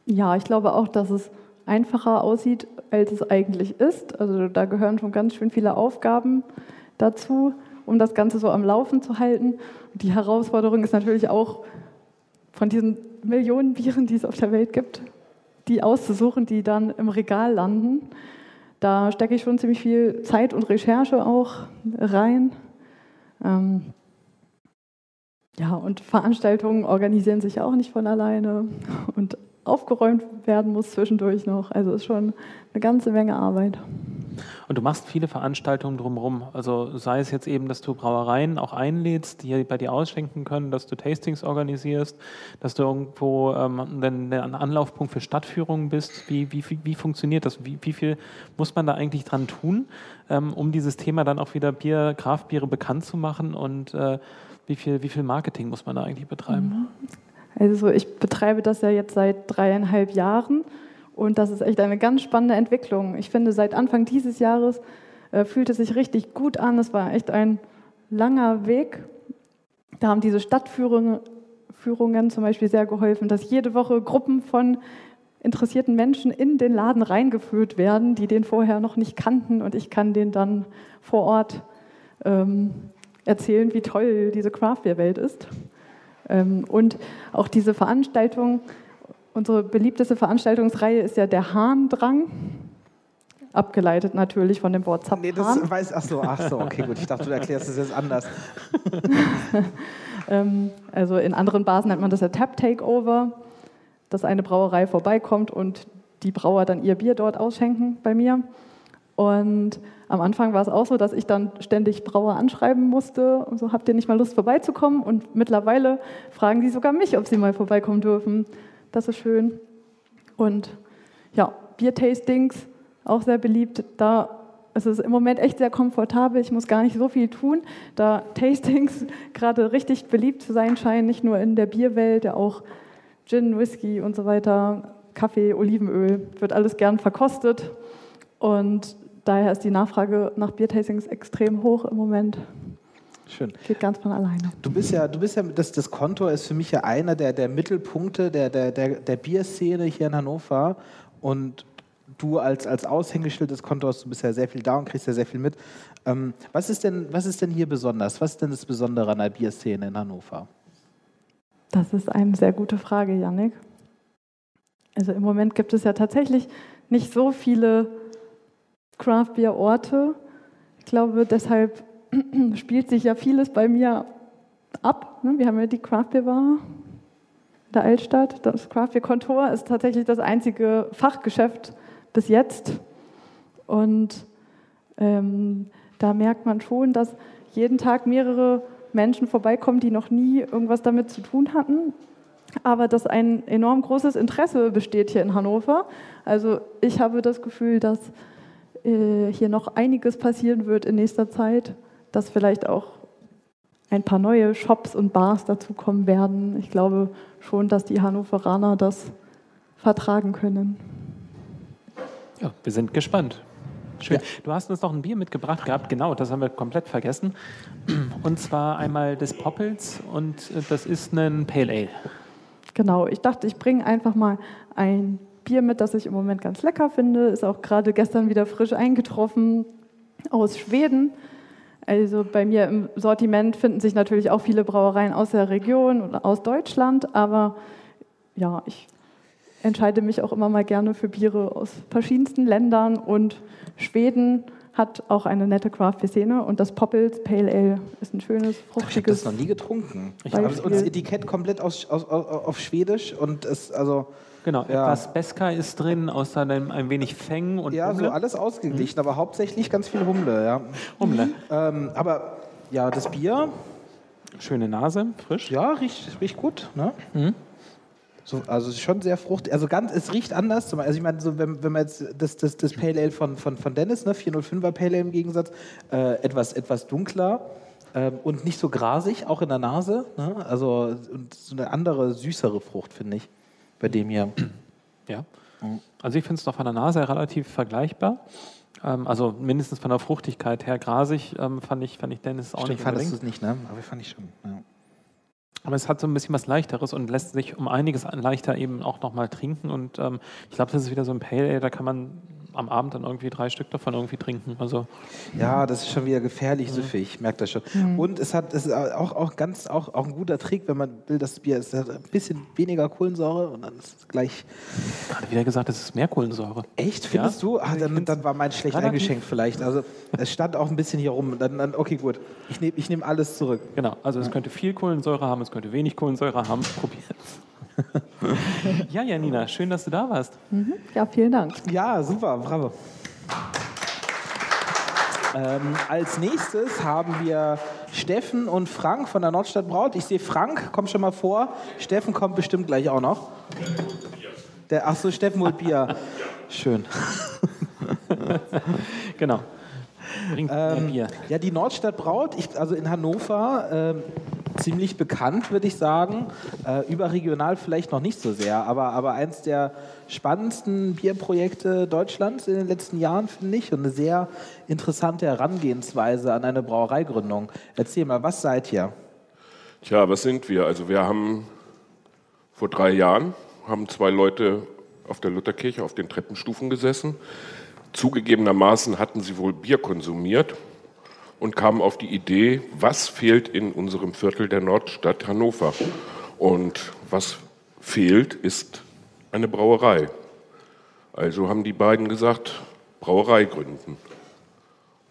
Ja, ich glaube auch, dass es einfacher aussieht, als es eigentlich ist. Also da gehören schon ganz schön viele Aufgaben dazu, um das Ganze so am Laufen zu halten. Die Herausforderung ist natürlich auch, von diesen Millionen Bieren, die es auf der Welt gibt, die auszusuchen, die dann im Regal landen. Da stecke ich schon ziemlich viel Zeit und Recherche auch rein. Ähm ja, und Veranstaltungen organisieren sich auch nicht von alleine. Und aufgeräumt werden muss zwischendurch noch. Also ist schon eine ganze Menge Arbeit. Und du machst viele Veranstaltungen drumherum. Also sei es jetzt eben, dass du Brauereien auch einlädst, die bei dir ausschenken können, dass du Tastings organisierst, dass du irgendwo ähm, ein Anlaufpunkt für Stadtführungen bist. Wie, wie, wie, funktioniert das? Wie, wie viel muss man da eigentlich dran tun, ähm, um dieses Thema dann auch wieder Bier, Kraftbiere bekannt zu machen? Und äh, wie, viel, wie viel Marketing muss man da eigentlich betreiben? Also ich betreibe das ja jetzt seit dreieinhalb Jahren und das ist echt eine ganz spannende Entwicklung. Ich finde, seit Anfang dieses Jahres äh, fühlt es sich richtig gut an. Es war echt ein langer Weg. Da haben diese Stadtführungen Führungen zum Beispiel sehr geholfen, dass jede Woche Gruppen von interessierten Menschen in den Laden reingeführt werden, die den vorher noch nicht kannten und ich kann denen dann vor Ort ähm, erzählen, wie toll diese Craftbeer-Welt ist. Ähm, und auch diese Veranstaltung Unsere beliebteste Veranstaltungsreihe ist ja der Hahndrang. Abgeleitet natürlich von dem Wort Zapfhahn. Nee, das weiß, ach so, ach so, okay, gut. Ich dachte, du erklärst es jetzt anders. ähm, also in anderen Bars nennt man das ja Tap Takeover, dass eine Brauerei vorbeikommt und die Brauer dann ihr Bier dort ausschenken bei mir. Und am Anfang war es auch so, dass ich dann ständig Brauer anschreiben musste und so, habt ihr nicht mal Lust vorbeizukommen? Und mittlerweile fragen die sogar mich, ob sie mal vorbeikommen dürfen. Das ist schön. Und ja, Biertastings, auch sehr beliebt. Da ist es im Moment echt sehr komfortabel. Ich muss gar nicht so viel tun, da Tastings gerade richtig beliebt zu sein scheinen, nicht nur in der Bierwelt, ja auch Gin, Whisky und so weiter, Kaffee, Olivenöl, wird alles gern verkostet. Und daher ist die Nachfrage nach Biertastings extrem hoch im Moment. Schön. Geht ganz von alleine. Du bist ja, du bist ja, das, das Konto ist für mich ja einer der, der Mittelpunkte der, der, der, der Bierszene hier in Hannover. Und du als, als Aushängeschild des Kontors, du bist ja sehr viel da und kriegst ja sehr viel mit. Ähm, was, ist denn, was ist denn hier besonders? Was ist denn das Besondere an der Bierszene in Hannover? Das ist eine sehr gute Frage, Yannick. Also im Moment gibt es ja tatsächlich nicht so viele Craft-Bier-Orte. Ich glaube, deshalb spielt sich ja vieles bei mir ab. Ne? Wir haben ja die Craft Beer Bar der Altstadt. Das Craft Beer Kontor ist tatsächlich das einzige Fachgeschäft bis jetzt. Und ähm, da merkt man schon, dass jeden Tag mehrere Menschen vorbeikommen, die noch nie irgendwas damit zu tun hatten. Aber dass ein enorm großes Interesse besteht hier in Hannover. Also ich habe das Gefühl, dass äh, hier noch einiges passieren wird in nächster Zeit dass vielleicht auch ein paar neue Shops und Bars dazukommen werden. Ich glaube schon, dass die Hannoveraner das vertragen können. Ja, wir sind gespannt. Schön. Ja. Du hast uns noch ein Bier mitgebracht gehabt, genau, das haben wir komplett vergessen. Und zwar einmal des Poppels und das ist ein Pale Ale. Genau, ich dachte, ich bringe einfach mal ein Bier mit, das ich im Moment ganz lecker finde. Ist auch gerade gestern wieder frisch eingetroffen aus Schweden. Also bei mir im Sortiment finden sich natürlich auch viele Brauereien aus der Region oder aus Deutschland, aber ja, ich entscheide mich auch immer mal gerne für Biere aus verschiedensten Ländern und Schweden hat auch eine nette Craft-Szene und das Poppels Pale Ale ist ein schönes, fruchtiges. Ich habe das noch nie getrunken. Ich habe das Etikett komplett aus, aus, auf Schwedisch und es also Genau, ja. etwas Beska ist drin, außerdem ein wenig Feng und Ja, Humle. so alles ausgeglichen, mhm. aber hauptsächlich ganz viel Humle, ja. Humle. Ähm, aber ja, das Bier. Schöne Nase, frisch. Ja, riecht, riecht gut. Ne? Mhm. So, also schon sehr fruchtig. Also ganz, es riecht anders. Also ich meine, so, wenn, wenn man jetzt das, das, das Pale Ale von, von, von Dennis, ne, 405er Pale Ale im Gegensatz, äh, etwas, etwas dunkler äh, und nicht so grasig, auch in der Nase. Ne? Also und so eine andere, süßere Frucht, finde ich bei dem hier. Ja. Also ich finde es noch von der Nase relativ vergleichbar. Ähm, also mindestens von der Fruchtigkeit her grasig ähm, fand, ich, fand ich Dennis auch Stimmt, nicht fandest du es nicht, ne? Aber fand ich schon. Ja. Aber es hat so ein bisschen was Leichteres und lässt sich um einiges leichter eben auch nochmal trinken. Und ähm, ich glaube, das ist wieder so ein Pale Ale, da kann man am Abend dann irgendwie drei Stück davon irgendwie trinken. Also ja, das ist schon wieder gefährlich süffig, ich merke das schon. Mhm. Und es hat es ist auch, auch ganz auch, auch ein guter Trick, wenn man will, dass das Bier ist, hat ein bisschen weniger Kohlensäure und dann ist es gleich. Gerade wieder gesagt, es ist mehr Kohlensäure. Echt? Findest ja? du? Ach, dann, dann, war mein schlecht eingeschenkt vielleicht. Also es stand auch ein bisschen hier rum. Dann, dann okay, gut. Ich nehme ich nehm alles zurück. Genau. Also es könnte viel Kohlensäure haben, es könnte wenig Kohlensäure haben. Probiert es. ja, Janina, schön, dass du da warst. Mhm. Ja, vielen Dank. Ja, super, bravo. Ähm, als nächstes haben wir Steffen und Frank von der Nordstadt Braut. Ich sehe Frank, komm schon mal vor. Steffen kommt bestimmt gleich auch noch. Der, ach so, Steffen holt Bier. Schön. genau. Bringt ähm, Bier. Ja, die Nordstadt Braut, ich, also in Hannover, ähm, ziemlich bekannt, würde ich sagen. Äh, überregional vielleicht noch nicht so sehr, aber, aber eins der spannendsten Bierprojekte Deutschlands in den letzten Jahren, finde ich. Und eine sehr interessante Herangehensweise an eine Brauereigründung. Erzähl mal, was seid ihr? Tja, was sind wir? Also wir haben vor drei Jahren haben zwei Leute auf der Lutherkirche auf den Treppenstufen gesessen. Zugegebenermaßen hatten sie wohl Bier konsumiert und kamen auf die Idee, was fehlt in unserem Viertel der Nordstadt Hannover. Und was fehlt, ist eine Brauerei. Also haben die beiden gesagt, Brauerei gründen.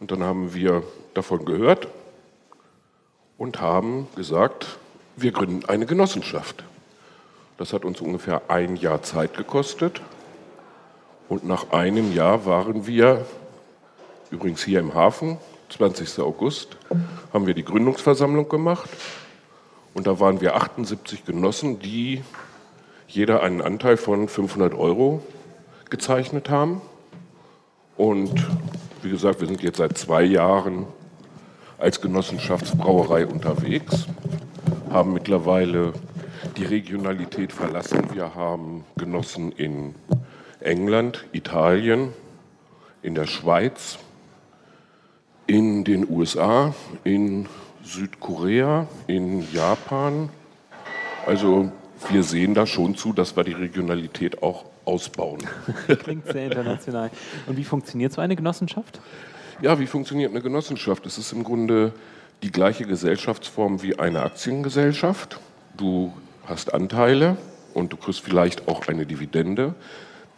Und dann haben wir davon gehört und haben gesagt, wir gründen eine Genossenschaft. Das hat uns ungefähr ein Jahr Zeit gekostet. Und nach einem Jahr waren wir, übrigens hier im Hafen, 20. August, haben wir die Gründungsversammlung gemacht. Und da waren wir 78 Genossen, die jeder einen Anteil von 500 Euro gezeichnet haben. Und wie gesagt, wir sind jetzt seit zwei Jahren als Genossenschaftsbrauerei unterwegs, haben mittlerweile die Regionalität verlassen. Wir haben Genossen in England, Italien, in der Schweiz, in den USA, in Südkorea, in Japan. Also wir sehen da schon zu, dass wir die Regionalität auch ausbauen. Klingt sehr international. Und wie funktioniert so eine Genossenschaft? Ja, wie funktioniert eine Genossenschaft? Es ist im Grunde die gleiche Gesellschaftsform wie eine Aktiengesellschaft. Du hast Anteile und du kriegst vielleicht auch eine Dividende.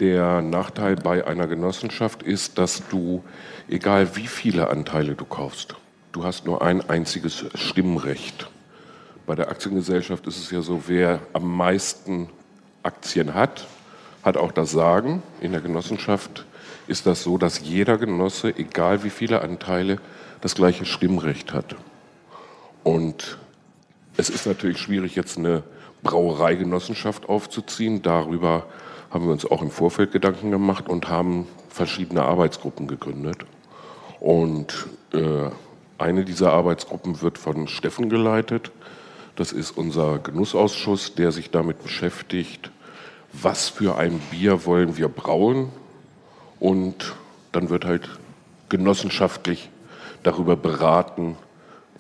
Der Nachteil bei einer Genossenschaft ist, dass du, egal wie viele Anteile du kaufst, du hast nur ein einziges Stimmrecht. Bei der Aktiengesellschaft ist es ja so, wer am meisten Aktien hat, hat auch das Sagen. In der Genossenschaft ist das so, dass jeder Genosse, egal wie viele Anteile, das gleiche Stimmrecht hat. Und es ist natürlich schwierig, jetzt eine Brauereigenossenschaft aufzuziehen. Darüber haben wir uns auch im Vorfeld Gedanken gemacht und haben verschiedene Arbeitsgruppen gegründet. Und äh, eine dieser Arbeitsgruppen wird von Steffen geleitet. Das ist unser Genussausschuss, der sich damit beschäftigt, was für ein Bier wollen wir brauen. Und dann wird halt genossenschaftlich darüber beraten,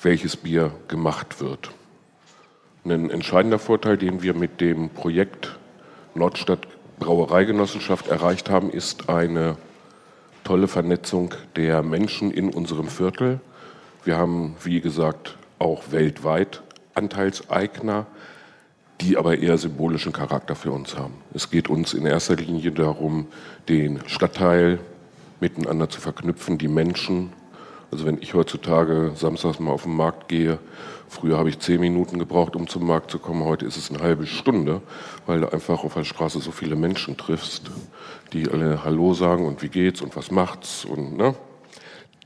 welches Bier gemacht wird. Ein entscheidender Vorteil, den wir mit dem Projekt Nordstadt Brauereigenossenschaft erreicht haben, ist eine tolle Vernetzung der Menschen in unserem Viertel. Wir haben, wie gesagt, auch weltweit Anteilseigner, die aber eher symbolischen Charakter für uns haben. Es geht uns in erster Linie darum, den Stadtteil miteinander zu verknüpfen, die Menschen. Also wenn ich heutzutage samstags mal auf den Markt gehe, Früher habe ich zehn Minuten gebraucht, um zum Markt zu kommen. Heute ist es eine halbe Stunde, weil du einfach auf der Straße so viele Menschen triffst, die alle Hallo sagen und wie geht's und was macht's und ne.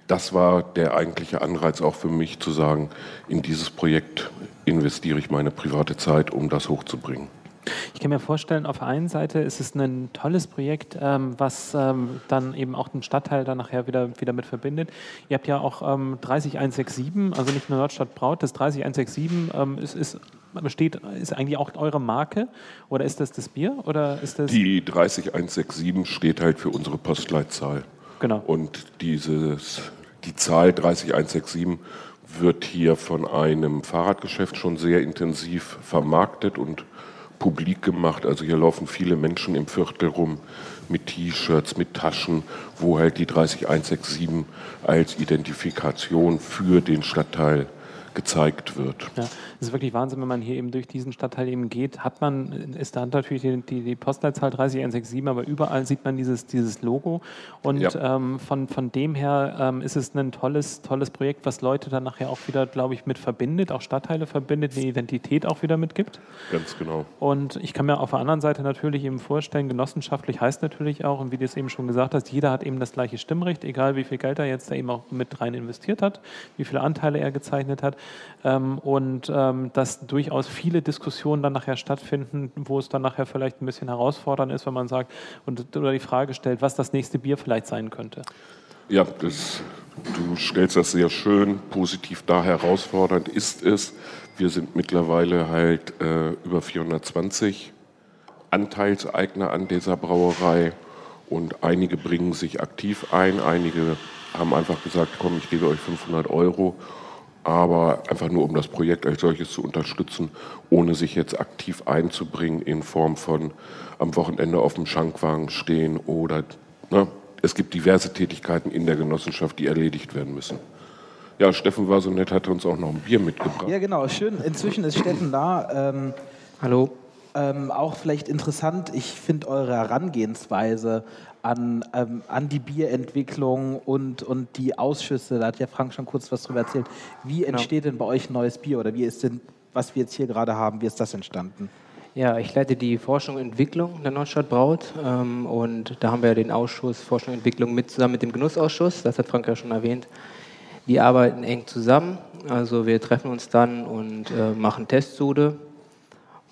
Das war der eigentliche Anreiz auch für mich zu sagen, in dieses Projekt investiere ich meine private Zeit, um das hochzubringen. Ich kann mir vorstellen, auf der einen Seite ist es ein tolles Projekt, ähm, was ähm, dann eben auch den Stadtteil dann nachher wieder, wieder mit verbindet. Ihr habt ja auch ähm, 30167, also nicht nur Nordstadt Braut, das 30167 ähm, ist, ist besteht, ist eigentlich auch eure Marke oder ist das das Bier oder ist das Die 30167 steht halt für unsere Postleitzahl. Genau. Und dieses, die Zahl 30167 wird hier von einem Fahrradgeschäft schon sehr intensiv vermarktet und publik gemacht. Also hier laufen viele Menschen im Viertel rum mit T-Shirts, mit Taschen, wo halt die 30167 als Identifikation für den Stadtteil gezeigt wird. Ja, es ist wirklich Wahnsinn, wenn man hier eben durch diesen Stadtteil eben geht, hat man, ist da natürlich die, die, die Postleitzahl 30167, aber überall sieht man dieses, dieses Logo und ja. ähm, von, von dem her ähm, ist es ein tolles, tolles Projekt, was Leute dann nachher auch wieder, glaube ich, mit verbindet, auch Stadtteile verbindet, eine Identität auch wieder mitgibt. Ganz genau. Und ich kann mir auf der anderen Seite natürlich eben vorstellen, genossenschaftlich heißt natürlich auch, und wie du es eben schon gesagt hast, jeder hat eben das gleiche Stimmrecht, egal wie viel Geld er jetzt da eben auch mit rein investiert hat, wie viele Anteile er gezeichnet hat ähm, und ähm, dass durchaus viele Diskussionen dann nachher stattfinden, wo es dann nachher vielleicht ein bisschen herausfordernd ist, wenn man sagt und, oder die Frage stellt, was das nächste Bier vielleicht sein könnte. Ja, das, du stellst das sehr schön positiv dar. Herausfordernd ist es. Wir sind mittlerweile halt äh, über 420 Anteilseigner an dieser Brauerei und einige bringen sich aktiv ein, einige haben einfach gesagt, komm, ich gebe euch 500 Euro aber einfach nur um das Projekt als solches zu unterstützen, ohne sich jetzt aktiv einzubringen in Form von am Wochenende auf dem Schankwagen stehen oder ne, es gibt diverse Tätigkeiten in der Genossenschaft, die erledigt werden müssen. Ja, Steffen war so nett, hat uns auch noch ein Bier mitgebracht. Ja, genau, schön. Inzwischen ist Steffen da. Ähm, Hallo. Ähm, auch vielleicht interessant, ich finde eure Herangehensweise an, ähm, an die Bierentwicklung und, und die Ausschüsse, da hat ja Frank schon kurz was drüber erzählt. Wie entsteht denn bei euch ein neues Bier oder wie ist denn, was wir jetzt hier gerade haben, wie ist das entstanden? Ja, ich leite die Forschung und Entwicklung der Nordstadt Braut ähm, und da haben wir den Ausschuss Forschung und Entwicklung mit zusammen mit dem Genussausschuss, das hat Frank ja schon erwähnt. Die arbeiten eng zusammen, also wir treffen uns dann und äh, machen Testsude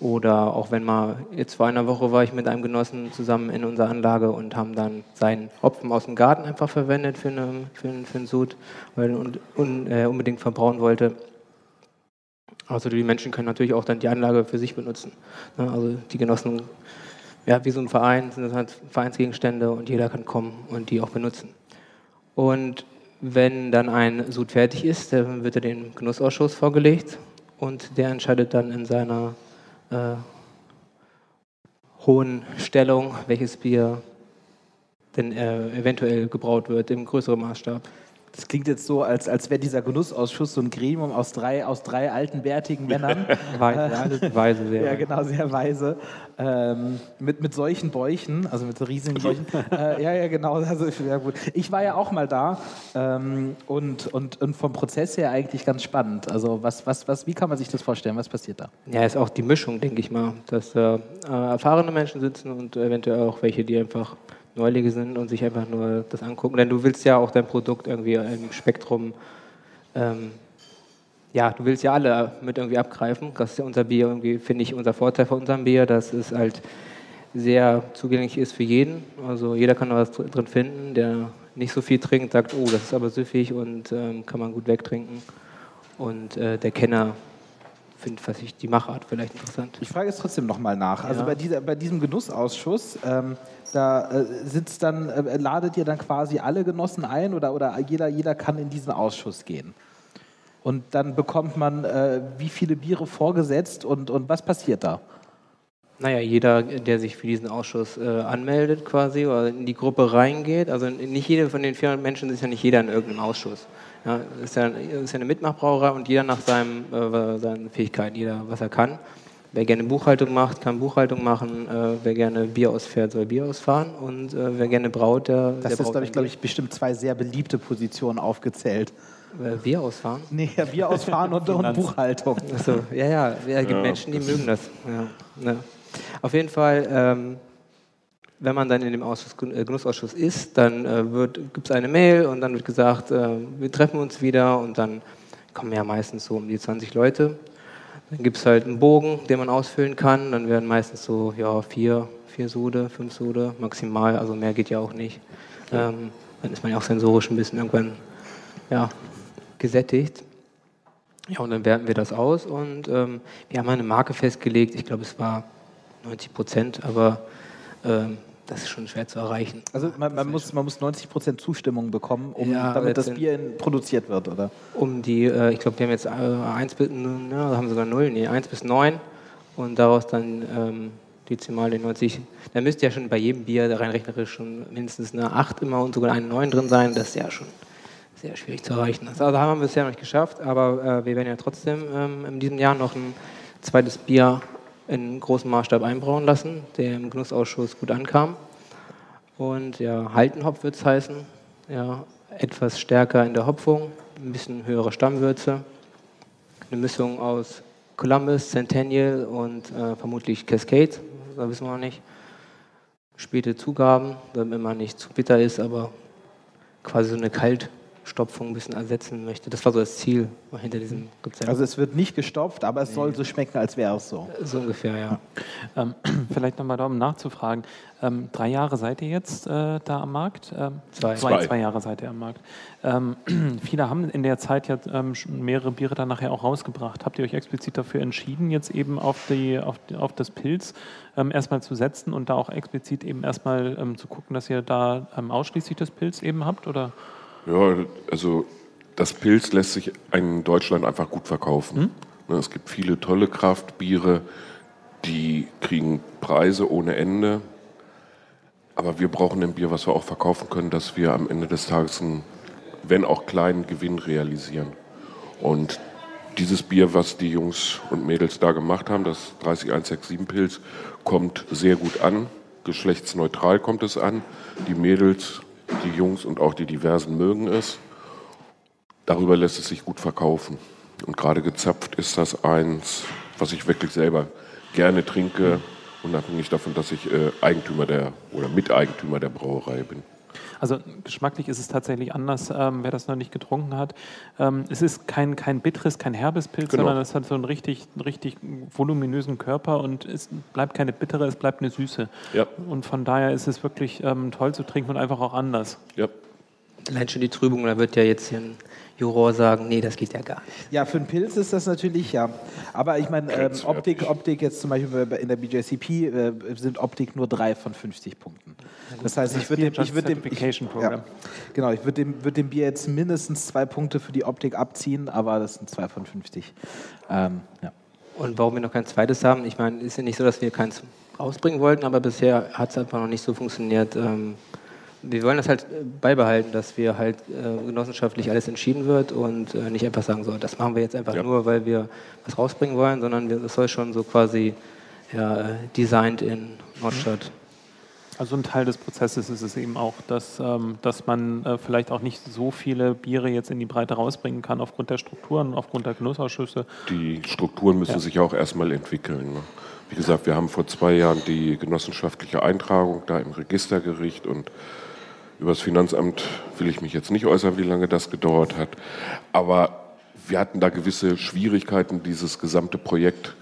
oder auch wenn mal, jetzt vor einer Woche war ich mit einem Genossen zusammen in unserer Anlage und haben dann seinen Hopfen aus dem Garten einfach verwendet für, eine, für, einen, für einen Sud, weil er un, äh, unbedingt verbrauen wollte. Also die Menschen können natürlich auch dann die Anlage für sich benutzen. Ne? Also die Genossen, ja, wie so ein Verein, sind das halt Vereinsgegenstände und jeder kann kommen und die auch benutzen. Und wenn dann ein Sud fertig ist, dann wird er dem Genussausschuss vorgelegt und der entscheidet dann in seiner äh, hohen Stellung, welches Bier denn äh, eventuell gebraut wird im größeren Maßstab. Das klingt jetzt so, als, als wäre dieser Genussausschuss so ein Gremium aus drei, aus drei alten, bärtigen Männern. weise, weise, sehr. Ja, genau, sehr weise. Ähm, mit, mit solchen Bäuchen, also mit so riesigen Bäuchen. äh, ja, ja, genau. Also, ja, gut. Ich war ja auch mal da ähm, und, und, und vom Prozess her eigentlich ganz spannend. Also, was, was, was, wie kann man sich das vorstellen? Was passiert da? Ja, ist auch die Mischung, denke ich mal, dass äh, erfahrene Menschen sitzen und eventuell auch welche, die einfach Neulinge sind und sich einfach nur das angucken. Denn du willst ja auch dein Produkt irgendwie im Spektrum, ähm, ja, du willst ja alle mit irgendwie abgreifen. Das ist ja unser Bier irgendwie, finde ich, unser Vorteil von unserem Bier, dass es halt sehr zugänglich ist für jeden. Also jeder kann da was drin finden, der nicht so viel trinkt, sagt, oh, das ist aber süffig und ähm, kann man gut wegtrinken. Und äh, der Kenner finde ich die Machart vielleicht interessant. Ich frage es trotzdem nochmal nach. Also bei, dieser, bei diesem Genussausschuss, ähm, da äh, sitzt dann, äh, ladet ihr dann quasi alle Genossen ein oder, oder jeder, jeder kann in diesen Ausschuss gehen? Und dann bekommt man äh, wie viele Biere vorgesetzt und, und was passiert da? Naja, jeder, der sich für diesen Ausschuss äh, anmeldet quasi oder in die Gruppe reingeht, also nicht jeder von den 400 Menschen ist ja nicht jeder in irgendeinem Ausschuss. Ja, ist, ja, ist ja eine Mitmachbrauerei und jeder nach seinem, äh, seinen Fähigkeiten, jeder was er kann. Wer gerne Buchhaltung macht, kann Buchhaltung machen. Äh, wer gerne Bier ausfährt, soll Bier ausfahren. Und äh, wer gerne braut, der. Das der ist, glaube ich, glaub ich, bestimmt zwei sehr beliebte Positionen aufgezählt. Äh, Bier ausfahren? Nee, ja, Bier ausfahren und, und Buchhaltung. Achso, ja, ja. Es gibt ja. Menschen, die mögen das. Ja, ne. Auf jeden Fall. Ähm, wenn man dann in dem Ausschuss, äh, Genussausschuss ist, dann äh, gibt es eine Mail und dann wird gesagt, äh, wir treffen uns wieder und dann kommen ja meistens so um die 20 Leute. Dann gibt es halt einen Bogen, den man ausfüllen kann. Dann werden meistens so ja, vier, vier Sude, fünf Sude maximal, also mehr geht ja auch nicht. Ähm, dann ist man ja auch sensorisch ein bisschen irgendwann ja, gesättigt. Ja, und dann werten wir das aus und ähm, wir haben eine Marke festgelegt. Ich glaube, es war 90 Prozent, aber ähm, das ist schon schwer zu erreichen. Also man, man muss, man muss 90 Prozent Zustimmung bekommen, um, ja, damit das Bier in, produziert wird, oder? Um die, äh, ich glaube, wir haben jetzt äh, 1 bis, ne, haben sogar 0, nee, 1 bis 9 und daraus dann ähm, Dezimale 90. Da müsste ja schon bei jedem Bier rein rechnerisch schon mindestens eine 8 immer und sogar eine 9 drin sein. Das ist ja schon sehr schwierig zu erreichen. Also haben wir bisher noch nicht geschafft, aber äh, wir werden ja trotzdem ähm, in diesem Jahr noch ein zweites Bier in großem Maßstab einbrauen lassen, der im Genussausschuss gut ankam. Und ja, Haltenhopf wird es heißen. Ja, etwas stärker in der Hopfung, ein bisschen höhere Stammwürze. Eine Mischung aus Columbus, Centennial und äh, vermutlich Cascade, da wissen wir noch nicht. Späte Zugaben, damit man nicht zu bitter ist, aber quasi so eine Kalt- Stopfung ein bisschen ersetzen möchte. Das war so das Ziel hinter diesem Rezept. Also es wird nicht gestopft, aber es nee. soll so schmecken, als wäre es so. So ungefähr, ja. Ähm, vielleicht nochmal da, um nachzufragen. Ähm, drei Jahre seid ihr jetzt äh, da am Markt? Ähm, zwei. zwei. Zwei Jahre seid ihr am Markt. Ähm, viele haben in der Zeit ja ähm, mehrere Biere dann nachher auch rausgebracht. Habt ihr euch explizit dafür entschieden, jetzt eben auf, die, auf, auf das Pilz ähm, erstmal zu setzen und da auch explizit eben erstmal zu gucken, dass ihr da ausschließlich das Pilz eben habt? Oder? Ja, also das Pilz lässt sich in Deutschland einfach gut verkaufen. Hm? Es gibt viele tolle Kraftbiere, die kriegen Preise ohne Ende. Aber wir brauchen ein Bier, was wir auch verkaufen können, dass wir am Ende des Tages einen, wenn auch kleinen Gewinn realisieren. Und dieses Bier, was die Jungs und Mädels da gemacht haben, das 30167 Pilz, kommt sehr gut an. Geschlechtsneutral kommt es an. Die Mädels die Jungs und auch die Diversen mögen es. Darüber lässt es sich gut verkaufen. Und gerade gezapft ist das eins, was ich wirklich selber gerne trinke, unabhängig davon, dass ich äh, Eigentümer der oder Miteigentümer der Brauerei bin. Also geschmacklich ist es tatsächlich anders, ähm, wer das noch nicht getrunken hat. Ähm, es ist kein, kein bitteres, kein herbes Pilz, genau. sondern es hat so einen richtig, richtig voluminösen Körper und es bleibt keine bittere, es bleibt eine Süße. Ja. Und von daher ist es wirklich ähm, toll zu trinken und einfach auch anders. Ja. Allein schon die Trübung, da wird ja jetzt hier ein Juror sagen, nee, das geht ja gar nicht. Ja, für einen Pilz ist das natürlich, ja. Aber ich meine, ähm, Optik, Optik jetzt zum Beispiel in der BJCP äh, sind Optik nur drei von 50 Punkten. Das heißt, ich würde dem, ich würd dem, ich, ja, genau, ich würde dem, würd dem Bier jetzt mindestens zwei Punkte für die Optik abziehen, aber das sind zwei von 50. Ähm, ja. Und warum wir noch kein zweites haben, ich meine, ist ja nicht so, dass wir keins rausbringen wollten, aber bisher hat es einfach noch nicht so funktioniert. Ähm, wir wollen das halt äh, beibehalten, dass wir halt äh, genossenschaftlich alles entschieden wird und äh, nicht einfach sagen, so, das machen wir jetzt einfach ja. nur, weil wir was rausbringen wollen, sondern es soll schon so quasi ja, äh, designed in Nordstadt. Also ein Teil des Prozesses ist es eben auch, dass, ähm, dass man äh, vielleicht auch nicht so viele Biere jetzt in die Breite rausbringen kann aufgrund der Strukturen, aufgrund der Genussausschüsse. Die Strukturen müssen ja. sich auch erstmal entwickeln. Ne? Wie gesagt, wir haben vor zwei Jahren die genossenschaftliche Eintragung da im Registergericht und über das Finanzamt will ich mich jetzt nicht äußern, wie lange das gedauert hat. Aber wir hatten da gewisse Schwierigkeiten, dieses gesamte Projekt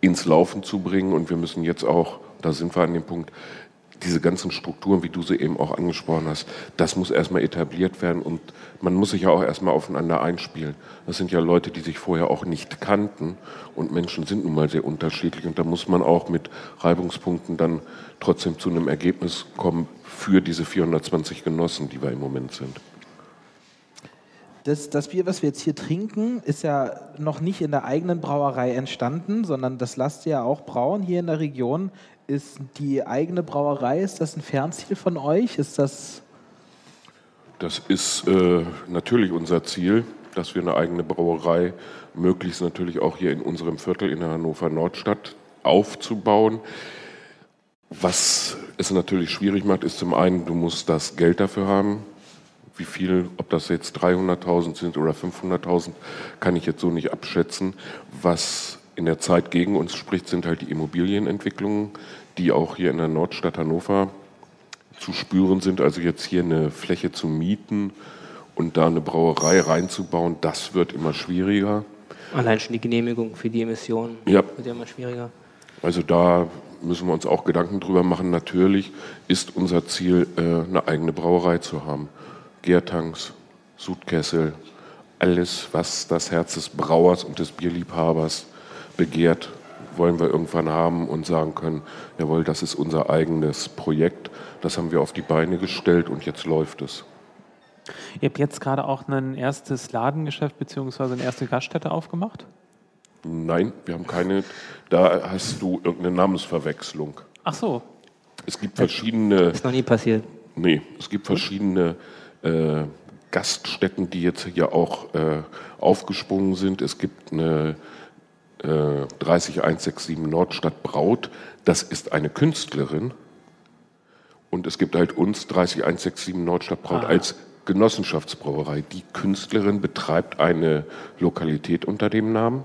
ins Laufen zu bringen. Und wir müssen jetzt auch, da sind wir an dem Punkt, diese ganzen Strukturen, wie du sie eben auch angesprochen hast, das muss erstmal etabliert werden und man muss sich ja auch erstmal aufeinander einspielen. Das sind ja Leute, die sich vorher auch nicht kannten und Menschen sind nun mal sehr unterschiedlich und da muss man auch mit Reibungspunkten dann trotzdem zu einem Ergebnis kommen für diese 420 Genossen, die wir im Moment sind. Das, das, Bier, was wir jetzt hier trinken, ist ja noch nicht in der eigenen Brauerei entstanden, sondern das lasst ihr ja auch brauen hier in der Region. Ist die eigene Brauerei, ist das ein Fernziel von euch? Ist das. Das ist äh, natürlich unser Ziel, dass wir eine eigene Brauerei möglichst natürlich auch hier in unserem Viertel in der Hannover Nordstadt aufzubauen. Was es natürlich schwierig macht, ist zum einen, du musst das Geld dafür haben. Wie viel, ob das jetzt 300.000 sind oder 500.000, kann ich jetzt so nicht abschätzen. Was in der Zeit gegen uns spricht, sind halt die Immobilienentwicklungen, die auch hier in der Nordstadt Hannover zu spüren sind. Also jetzt hier eine Fläche zu mieten und da eine Brauerei reinzubauen, das wird immer schwieriger. Allein schon die Genehmigung für die Emissionen ja. wird ja immer schwieriger. Also da müssen wir uns auch Gedanken drüber machen. Natürlich ist unser Ziel, äh, eine eigene Brauerei zu haben. Gärtanks, Sudkessel, alles, was das Herz des Brauers und des Bierliebhabers begehrt, wollen wir irgendwann haben und sagen können, jawohl, das ist unser eigenes Projekt, das haben wir auf die Beine gestellt und jetzt läuft es. Ihr habt jetzt gerade auch ein erstes Ladengeschäft bzw. eine erste Gaststätte aufgemacht? Nein, wir haben keine. Da hast du irgendeine Namensverwechslung. Ach so. Es gibt verschiedene. Ist noch nie passiert. Nee, es gibt verschiedene äh, Gaststätten, die jetzt hier auch äh, aufgesprungen sind. Es gibt eine äh, 30167 Nordstadt Braut. Das ist eine Künstlerin. Und es gibt halt uns 30167 Nordstadt Braut Ah. als Genossenschaftsbrauerei. Die Künstlerin betreibt eine Lokalität unter dem Namen.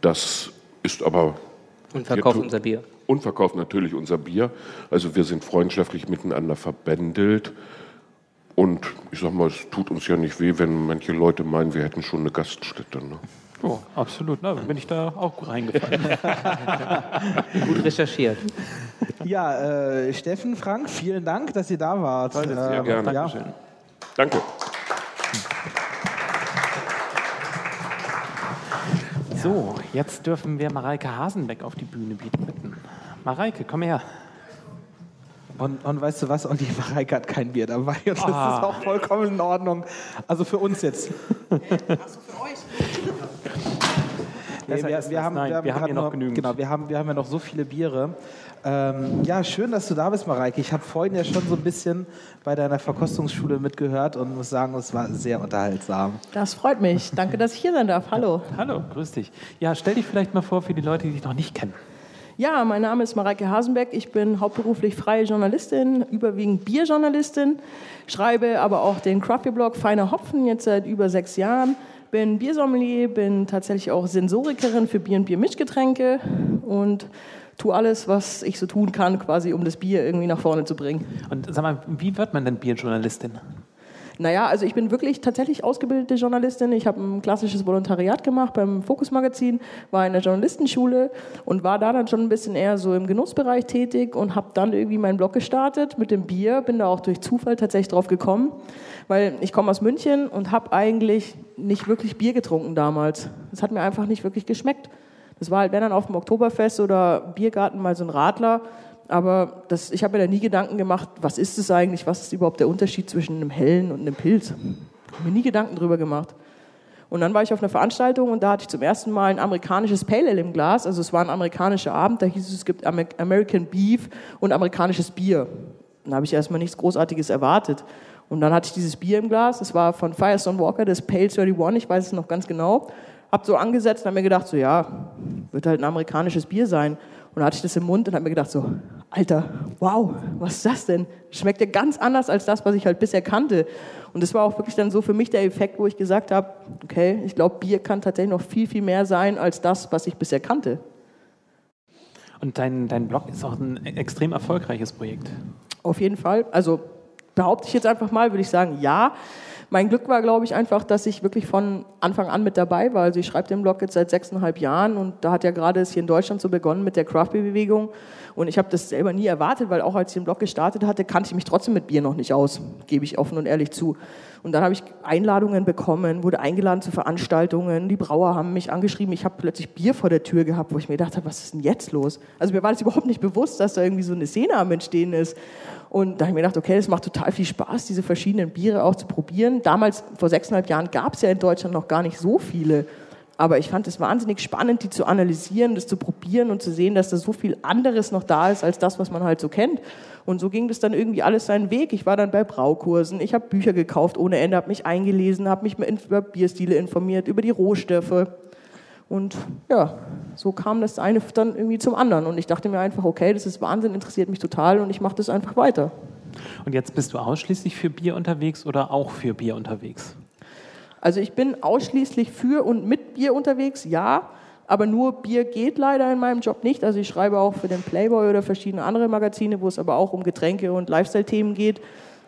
Das ist aber Und verkauft unser Bier. und verkauft natürlich unser Bier. Also wir sind freundschaftlich miteinander verbändelt. Und ich sag mal, es tut uns ja nicht weh, wenn manche Leute meinen, wir hätten schon eine Gaststätte. Ne? Oh, absolut. Na, bin ich da auch reingefallen. Gut recherchiert. Ja, äh, Steffen, Frank, vielen Dank, dass ihr da wart. Sehr Ähm, gerne. Ja. Dankeschön. Danke. So, jetzt dürfen wir Mareike Hasenbeck auf die Bühne bitten. Mareike, komm her. Und, und weißt du was? Und die Mareike hat kein Bier dabei. Und das Ah. ist auch vollkommen in Ordnung. Also für uns jetzt. Nee, Besser wir, wir, haben, Nein, wir, haben wir haben hier noch genügend. Genau, wir haben, wir haben ja noch so viele Biere. Ähm, ja, schön, dass du da bist, Mareike. Ich habe vorhin ja schon so ein bisschen bei deiner Verkostungsschule mitgehört und muss sagen, es war sehr unterhaltsam. Das freut mich. Danke, dass ich hier sein darf. Hallo. Hallo, grüß dich. Ja, stell dich vielleicht mal vor für die Leute, die dich noch nicht kennen. Ja, mein Name ist Mareike Hasenbeck. Ich bin hauptberuflich freie Journalistin, überwiegend Bierjournalistin, schreibe aber auch den Craft Beer Blog Feiner Hopfen jetzt seit über sechs Jahren. Bin Biersommelier, bin tatsächlich auch Sensorikerin für Bier und Biermischgetränke und tue alles, was ich so tun kann, quasi um das Bier irgendwie nach vorne zu bringen. Und sag mal, wie wird man denn Bierjournalistin? Naja, also ich bin wirklich tatsächlich ausgebildete Journalistin. Ich habe ein klassisches Volontariat gemacht beim Fokus Magazin, war in der Journalistenschule und war da dann schon ein bisschen eher so im Genussbereich tätig und habe dann irgendwie meinen Blog gestartet mit dem Bier. Bin da auch durch Zufall tatsächlich drauf gekommen, weil ich komme aus München und habe eigentlich nicht wirklich Bier getrunken damals. Das hat mir einfach nicht wirklich geschmeckt. Das war halt, wenn dann auf dem Oktoberfest oder Biergarten mal so ein Radler. Aber das, ich habe mir da nie Gedanken gemacht, was ist es eigentlich, was ist überhaupt der Unterschied zwischen einem hellen und einem Pilz. Habe mir nie Gedanken drüber gemacht. Und dann war ich auf einer Veranstaltung und da hatte ich zum ersten Mal ein amerikanisches Pale Ale im Glas. Also es war ein amerikanischer Abend, da hieß es, es gibt Amer- American Beef und amerikanisches Bier. Da habe ich erstmal nichts Großartiges erwartet. Und dann hatte ich dieses Bier im Glas, das war von Firestone Walker, das Pale 31, ich weiß es noch ganz genau. Hab so angesetzt und habe mir gedacht, so ja, wird halt ein amerikanisches Bier sein. Und da hatte ich das im Mund und habe mir gedacht, so, Alter, wow, was ist das denn? Schmeckt ja ganz anders als das, was ich halt bisher kannte. Und das war auch wirklich dann so für mich der Effekt, wo ich gesagt habe, okay, ich glaube, Bier kann tatsächlich noch viel, viel mehr sein als das, was ich bisher kannte. Und dein, dein Blog ist auch ein extrem erfolgreiches Projekt. Auf jeden Fall. Also behaupte ich jetzt einfach mal, würde ich sagen, ja. Mein Glück war, glaube ich, einfach, dass ich wirklich von Anfang an mit dabei war. Also ich schreibe den Blog jetzt seit sechseinhalb Jahren und da hat ja gerade es hier in Deutschland so begonnen mit der Craft Beer Bewegung. Und ich habe das selber nie erwartet, weil auch als ich den Blog gestartet hatte, kannte ich mich trotzdem mit Bier noch nicht aus, gebe ich offen und ehrlich zu. Und dann habe ich Einladungen bekommen, wurde eingeladen zu Veranstaltungen. Die Brauer haben mich angeschrieben. Ich habe plötzlich Bier vor der Tür gehabt, wo ich mir gedacht habe, was ist denn jetzt los? Also mir war das überhaupt nicht bewusst, dass da irgendwie so eine Szene am Entstehen ist. Und da habe ich mir gedacht, okay, das macht total viel Spaß, diese verschiedenen Biere auch zu probieren. Damals, vor sechseinhalb Jahren, gab es ja in Deutschland noch gar nicht so viele. Aber ich fand es wahnsinnig spannend, die zu analysieren, das zu probieren und zu sehen, dass da so viel anderes noch da ist, als das, was man halt so kennt. Und so ging das dann irgendwie alles seinen Weg. Ich war dann bei Braukursen, ich habe Bücher gekauft ohne Ende, habe mich eingelesen, habe mich über Bierstile informiert, über die Rohstoffe. Und ja, so kam das eine dann irgendwie zum anderen. Und ich dachte mir einfach, okay, das ist Wahnsinn, interessiert mich total und ich mache das einfach weiter. Und jetzt bist du ausschließlich für Bier unterwegs oder auch für Bier unterwegs? Also ich bin ausschließlich für und mit Bier unterwegs, ja. Aber nur Bier geht leider in meinem Job nicht. Also ich schreibe auch für den Playboy oder verschiedene andere Magazine, wo es aber auch um Getränke und Lifestyle-Themen geht.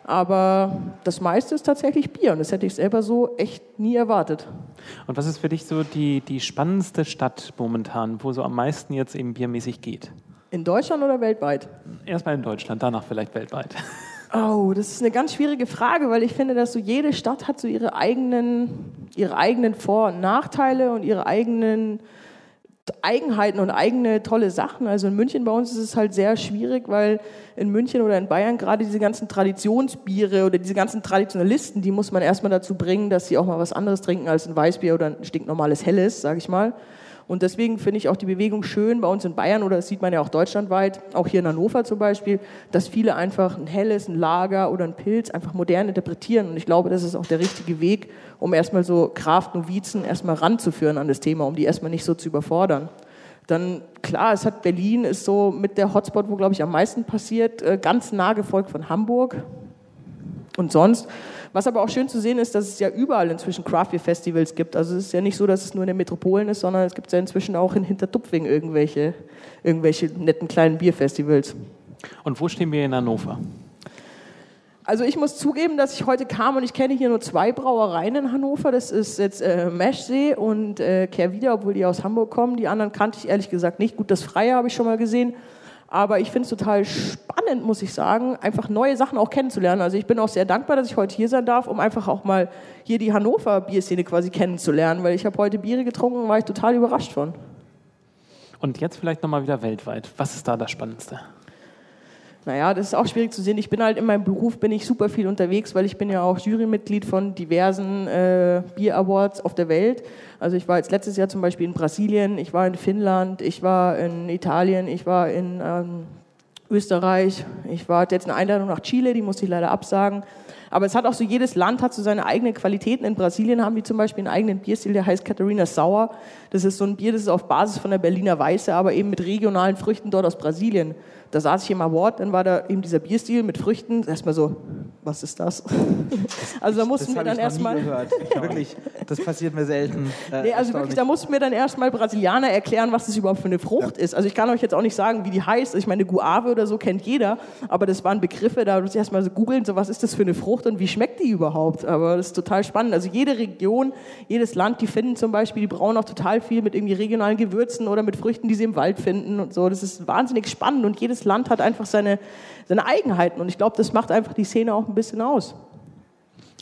Aber das meiste ist tatsächlich Bier und das hätte ich selber so echt nie erwartet. Und was ist für dich so die, die spannendste Stadt momentan, wo so am meisten jetzt eben biermäßig geht? In Deutschland oder weltweit? Erstmal in Deutschland, danach vielleicht weltweit. Oh, das ist eine ganz schwierige Frage, weil ich finde, dass so jede Stadt hat so ihre eigenen, ihre eigenen Vor- und Nachteile und ihre eigenen Eigenheiten und eigene tolle Sachen. Also in München bei uns ist es halt sehr schwierig, weil in München oder in Bayern gerade diese ganzen Traditionsbiere oder diese ganzen Traditionalisten, die muss man erstmal dazu bringen, dass sie auch mal was anderes trinken als ein Weißbier oder ein stinknormales Helles, sage ich mal. Und deswegen finde ich auch die Bewegung schön bei uns in Bayern oder das sieht man ja auch deutschlandweit, auch hier in Hannover zum Beispiel, dass viele einfach ein helles, ein Lager oder ein Pilz einfach modern interpretieren. Und ich glaube, das ist auch der richtige Weg, um erstmal so Kraft-Novizen erstmal ranzuführen an das Thema, um die erstmal nicht so zu überfordern. Dann klar, es hat Berlin ist so mit der Hotspot, wo glaube ich am meisten passiert, äh, ganz nah gefolgt von Hamburg. Und sonst was aber auch schön zu sehen ist, dass es ja überall inzwischen Craft Beer Festivals gibt. Also es ist ja nicht so, dass es nur in den Metropolen ist, sondern es gibt ja inzwischen auch in Hintertupfing irgendwelche, irgendwelche netten kleinen Bierfestivals. Und wo stehen wir in Hannover? Also ich muss zugeben, dass ich heute kam und ich kenne hier nur zwei Brauereien in Hannover. Das ist jetzt äh, Meschsee und äh, Kehrwieder, obwohl die aus Hamburg kommen. Die anderen kannte ich ehrlich gesagt nicht. Gut, das Freie habe ich schon mal gesehen. Aber ich finde es total spannend, muss ich sagen, einfach neue Sachen auch kennenzulernen. Also ich bin auch sehr dankbar, dass ich heute hier sein darf, um einfach auch mal hier die Hannover Bierszene quasi kennenzulernen, weil ich habe heute Biere getrunken und war ich total überrascht von. Und jetzt vielleicht nochmal wieder weltweit. Was ist da das Spannendste? Naja, das ist auch schwierig zu sehen. Ich bin halt in meinem Beruf bin ich super viel unterwegs, weil ich bin ja auch Jurymitglied von diversen äh, Bier Awards auf der Welt. Also ich war jetzt letztes Jahr zum Beispiel in Brasilien, ich war in Finnland, ich war in Italien, ich war in ähm, Österreich, ich war jetzt eine Einladung nach Chile, die musste ich leider absagen. Aber es hat auch so, jedes Land hat so seine eigenen Qualitäten. In Brasilien haben die zum Beispiel einen eigenen Bierstil, der heißt Katharina Sauer. Das ist so ein Bier, das ist auf Basis von der Berliner Weiße, aber eben mit regionalen Früchten dort aus Brasilien da saß ich im Award, dann war da eben dieser Bierstil mit Früchten. Erstmal so, was ist das? also da mussten das wir dann erstmal. Wirklich, das passiert mir selten. Äh, nee, also wirklich, da mussten wir dann erstmal Brasilianer erklären, was das überhaupt für eine Frucht ja. ist. Also ich kann euch jetzt auch nicht sagen, wie die heißt. Ich meine, Guave oder so kennt jeder, aber das waren Begriffe, da muss ich erstmal so googeln, so was ist das für eine Frucht und wie schmeckt die überhaupt? Aber das ist total spannend. Also jede Region, jedes Land, die finden zum Beispiel, die brauen auch total viel mit irgendwie regionalen Gewürzen oder mit Früchten, die sie im Wald finden und so. Das ist wahnsinnig spannend und jedes Land hat einfach seine, seine Eigenheiten und ich glaube, das macht einfach die Szene auch ein bisschen aus.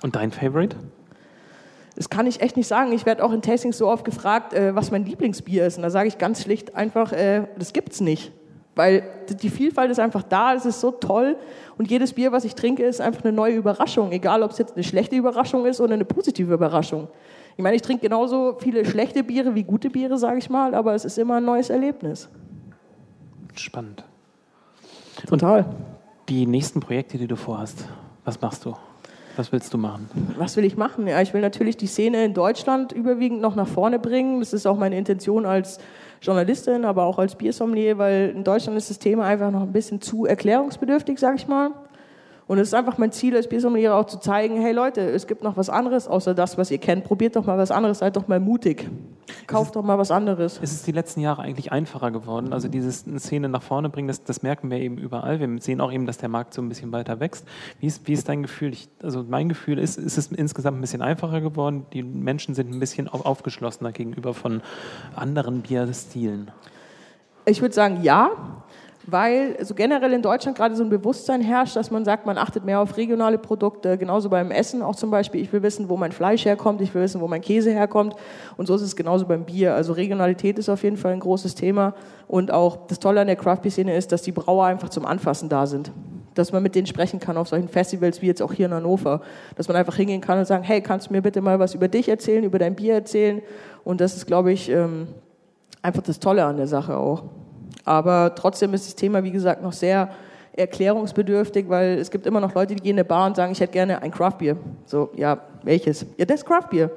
Und dein Favorite? Das kann ich echt nicht sagen. Ich werde auch in Tastings so oft gefragt, äh, was mein Lieblingsbier ist. Und da sage ich ganz schlicht einfach, äh, das gibt's nicht. Weil die Vielfalt ist einfach da, es ist so toll. Und jedes Bier, was ich trinke, ist einfach eine neue Überraschung. Egal, ob es jetzt eine schlechte Überraschung ist oder eine positive Überraschung. Ich meine, ich trinke genauso viele schlechte Biere wie gute Biere, sage ich mal, aber es ist immer ein neues Erlebnis. Spannend. Total. Und die nächsten Projekte, die du vorhast, was machst du? Was willst du machen? Was will ich machen? Ja, ich will natürlich die Szene in Deutschland überwiegend noch nach vorne bringen. Das ist auch meine Intention als Journalistin, aber auch als Biersommelier, weil in Deutschland ist das Thema einfach noch ein bisschen zu erklärungsbedürftig, sag ich mal. Und es ist einfach mein Ziel als Biersommelier auch zu zeigen, hey Leute, es gibt noch was anderes außer das, was ihr kennt. Probiert doch mal was anderes, seid doch mal mutig. Kauft doch mal was anderes. Ist es die letzten Jahre eigentlich einfacher geworden? Also diese Szene nach vorne bringen, das, das, merken wir eben überall. Wir sehen auch eben, dass der Markt so ein bisschen weiter wächst. Wie ist, wie ist dein Gefühl? Ich, also mein Gefühl ist, ist es insgesamt ein bisschen einfacher geworden. Die Menschen sind ein bisschen aufgeschlossener gegenüber von anderen Bierstilen. Ich würde sagen, ja weil so generell in Deutschland gerade so ein Bewusstsein herrscht, dass man sagt, man achtet mehr auf regionale Produkte, genauso beim Essen auch zum Beispiel. Ich will wissen, wo mein Fleisch herkommt, ich will wissen, wo mein Käse herkommt und so ist es genauso beim Bier. Also Regionalität ist auf jeden Fall ein großes Thema und auch das Tolle an der Craft Beer Szene ist, dass die Brauer einfach zum Anfassen da sind. Dass man mit denen sprechen kann auf solchen Festivals wie jetzt auch hier in Hannover. Dass man einfach hingehen kann und sagen, hey, kannst du mir bitte mal was über dich erzählen, über dein Bier erzählen? Und das ist, glaube ich, ähm, einfach das Tolle an der Sache auch. Aber trotzdem ist das Thema, wie gesagt, noch sehr erklärungsbedürftig, weil es gibt immer noch Leute, die gehen in eine Bar und sagen, ich hätte gerne ein Craftbier. So, ja, welches? Ja, das Craftbier.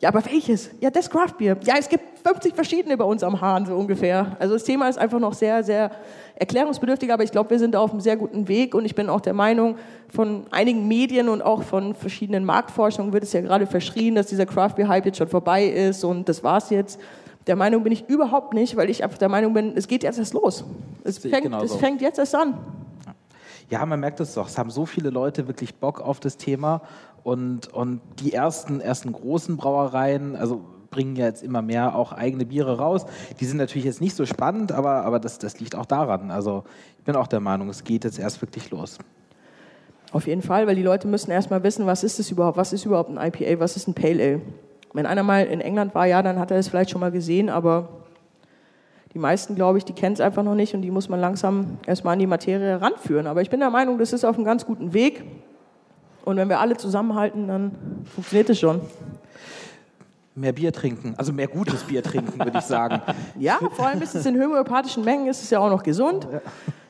Ja, aber welches? Ja, das Craftbier. Ja, es gibt 50 verschiedene bei uns am Hahn, so ungefähr. Also das Thema ist einfach noch sehr, sehr erklärungsbedürftig, aber ich glaube, wir sind auf einem sehr guten Weg und ich bin auch der Meinung, von einigen Medien und auch von verschiedenen Marktforschungen wird es ja gerade verschrien, dass dieser Craftbeer-Hype jetzt schon vorbei ist und das war's jetzt. Der Meinung bin ich überhaupt nicht, weil ich einfach der Meinung bin, es geht jetzt erst los. Es, fängt, es fängt jetzt erst an. Ja, man merkt es doch. Es haben so viele Leute wirklich Bock auf das Thema. Und, und die ersten, ersten großen Brauereien, also bringen ja jetzt immer mehr auch eigene Biere raus. Die sind natürlich jetzt nicht so spannend, aber, aber das, das liegt auch daran. Also ich bin auch der Meinung, es geht jetzt erst wirklich los. Auf jeden Fall, weil die Leute müssen erstmal wissen, was ist es überhaupt, was ist überhaupt ein IPA, was ist ein Pale Ale. Wenn einer mal in England war, ja, dann hat er es vielleicht schon mal gesehen, aber die meisten, glaube ich, die kennen es einfach noch nicht und die muss man langsam erstmal an die Materie heranführen. Aber ich bin der Meinung, das ist auf einem ganz guten Weg. Und wenn wir alle zusammenhalten, dann funktioniert es schon. Mehr Bier trinken, also mehr gutes Bier trinken, würde ich sagen. Ja, vor allem ist es in homöopathischen Mengen, ist es ja auch noch gesund.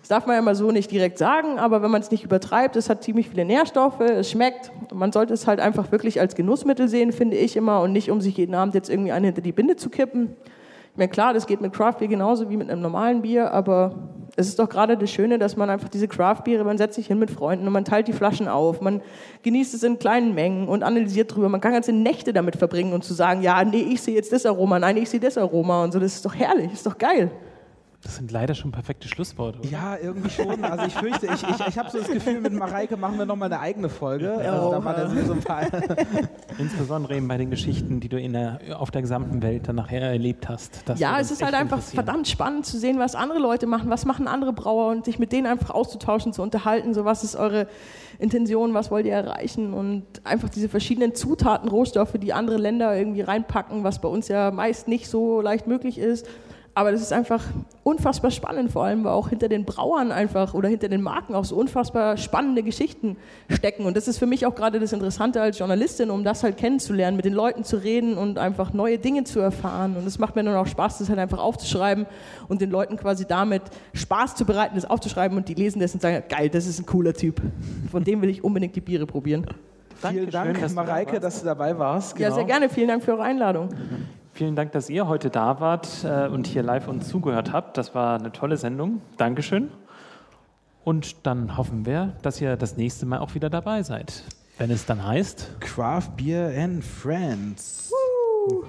Das darf man ja mal so nicht direkt sagen, aber wenn man es nicht übertreibt, es hat ziemlich viele Nährstoffe, es schmeckt. Man sollte es halt einfach wirklich als Genussmittel sehen, finde ich immer, und nicht um sich jeden Abend jetzt irgendwie einen hinter die Binde zu kippen. Ich meine, klar, das geht mit Craft Beer genauso wie mit einem normalen Bier, aber es ist doch gerade das Schöne, dass man einfach diese Craft Biere, man setzt sich hin mit Freunden und man teilt die Flaschen auf, man genießt es in kleinen Mengen und analysiert drüber. Man kann ganze Nächte damit verbringen und zu sagen, ja, nee, ich sehe jetzt das Aroma, nein, ich sehe das Aroma und so. Das ist doch herrlich, ist doch geil. Das sind leider schon perfekte Schlussworte. Oder? Ja, irgendwie schon. Also ich fürchte, ich, ich, ich habe so das Gefühl, mit Mareike machen wir nochmal eine eigene Folge. Also da war das so ein paar Insbesondere eben bei den Geschichten, die du in der, auf der gesamten Welt dann nachher erlebt hast. ja, es ist halt einfach verdammt spannend zu sehen, was andere Leute machen, was machen andere Brauer und sich mit denen einfach auszutauschen, zu unterhalten. So, was ist eure Intention, was wollt ihr erreichen und einfach diese verschiedenen Zutaten, Rohstoffe, die andere Länder irgendwie reinpacken, was bei uns ja meist nicht so leicht möglich ist aber das ist einfach unfassbar spannend, vor allem, weil auch hinter den Brauern einfach oder hinter den Marken auch so unfassbar spannende Geschichten stecken. Und das ist für mich auch gerade das Interessante als Journalistin, um das halt kennenzulernen, mit den Leuten zu reden und einfach neue Dinge zu erfahren. Und es macht mir dann auch Spaß, das halt einfach aufzuschreiben und den Leuten quasi damit Spaß zu bereiten, das aufzuschreiben und die lesen das und sagen, geil, das ist ein cooler Typ. Von dem will ich unbedingt die Biere probieren. Vielen Dank, Schön, dass Mareike, du da dass du dabei warst. Genau. Ja, sehr gerne. Vielen Dank für eure Einladung. Vielen Dank, dass ihr heute da wart äh, und hier live uns zugehört habt. Das war eine tolle Sendung. Dankeschön. Und dann hoffen wir, dass ihr das nächste Mal auch wieder dabei seid. Wenn es dann heißt Craft Beer and Friends. Woo.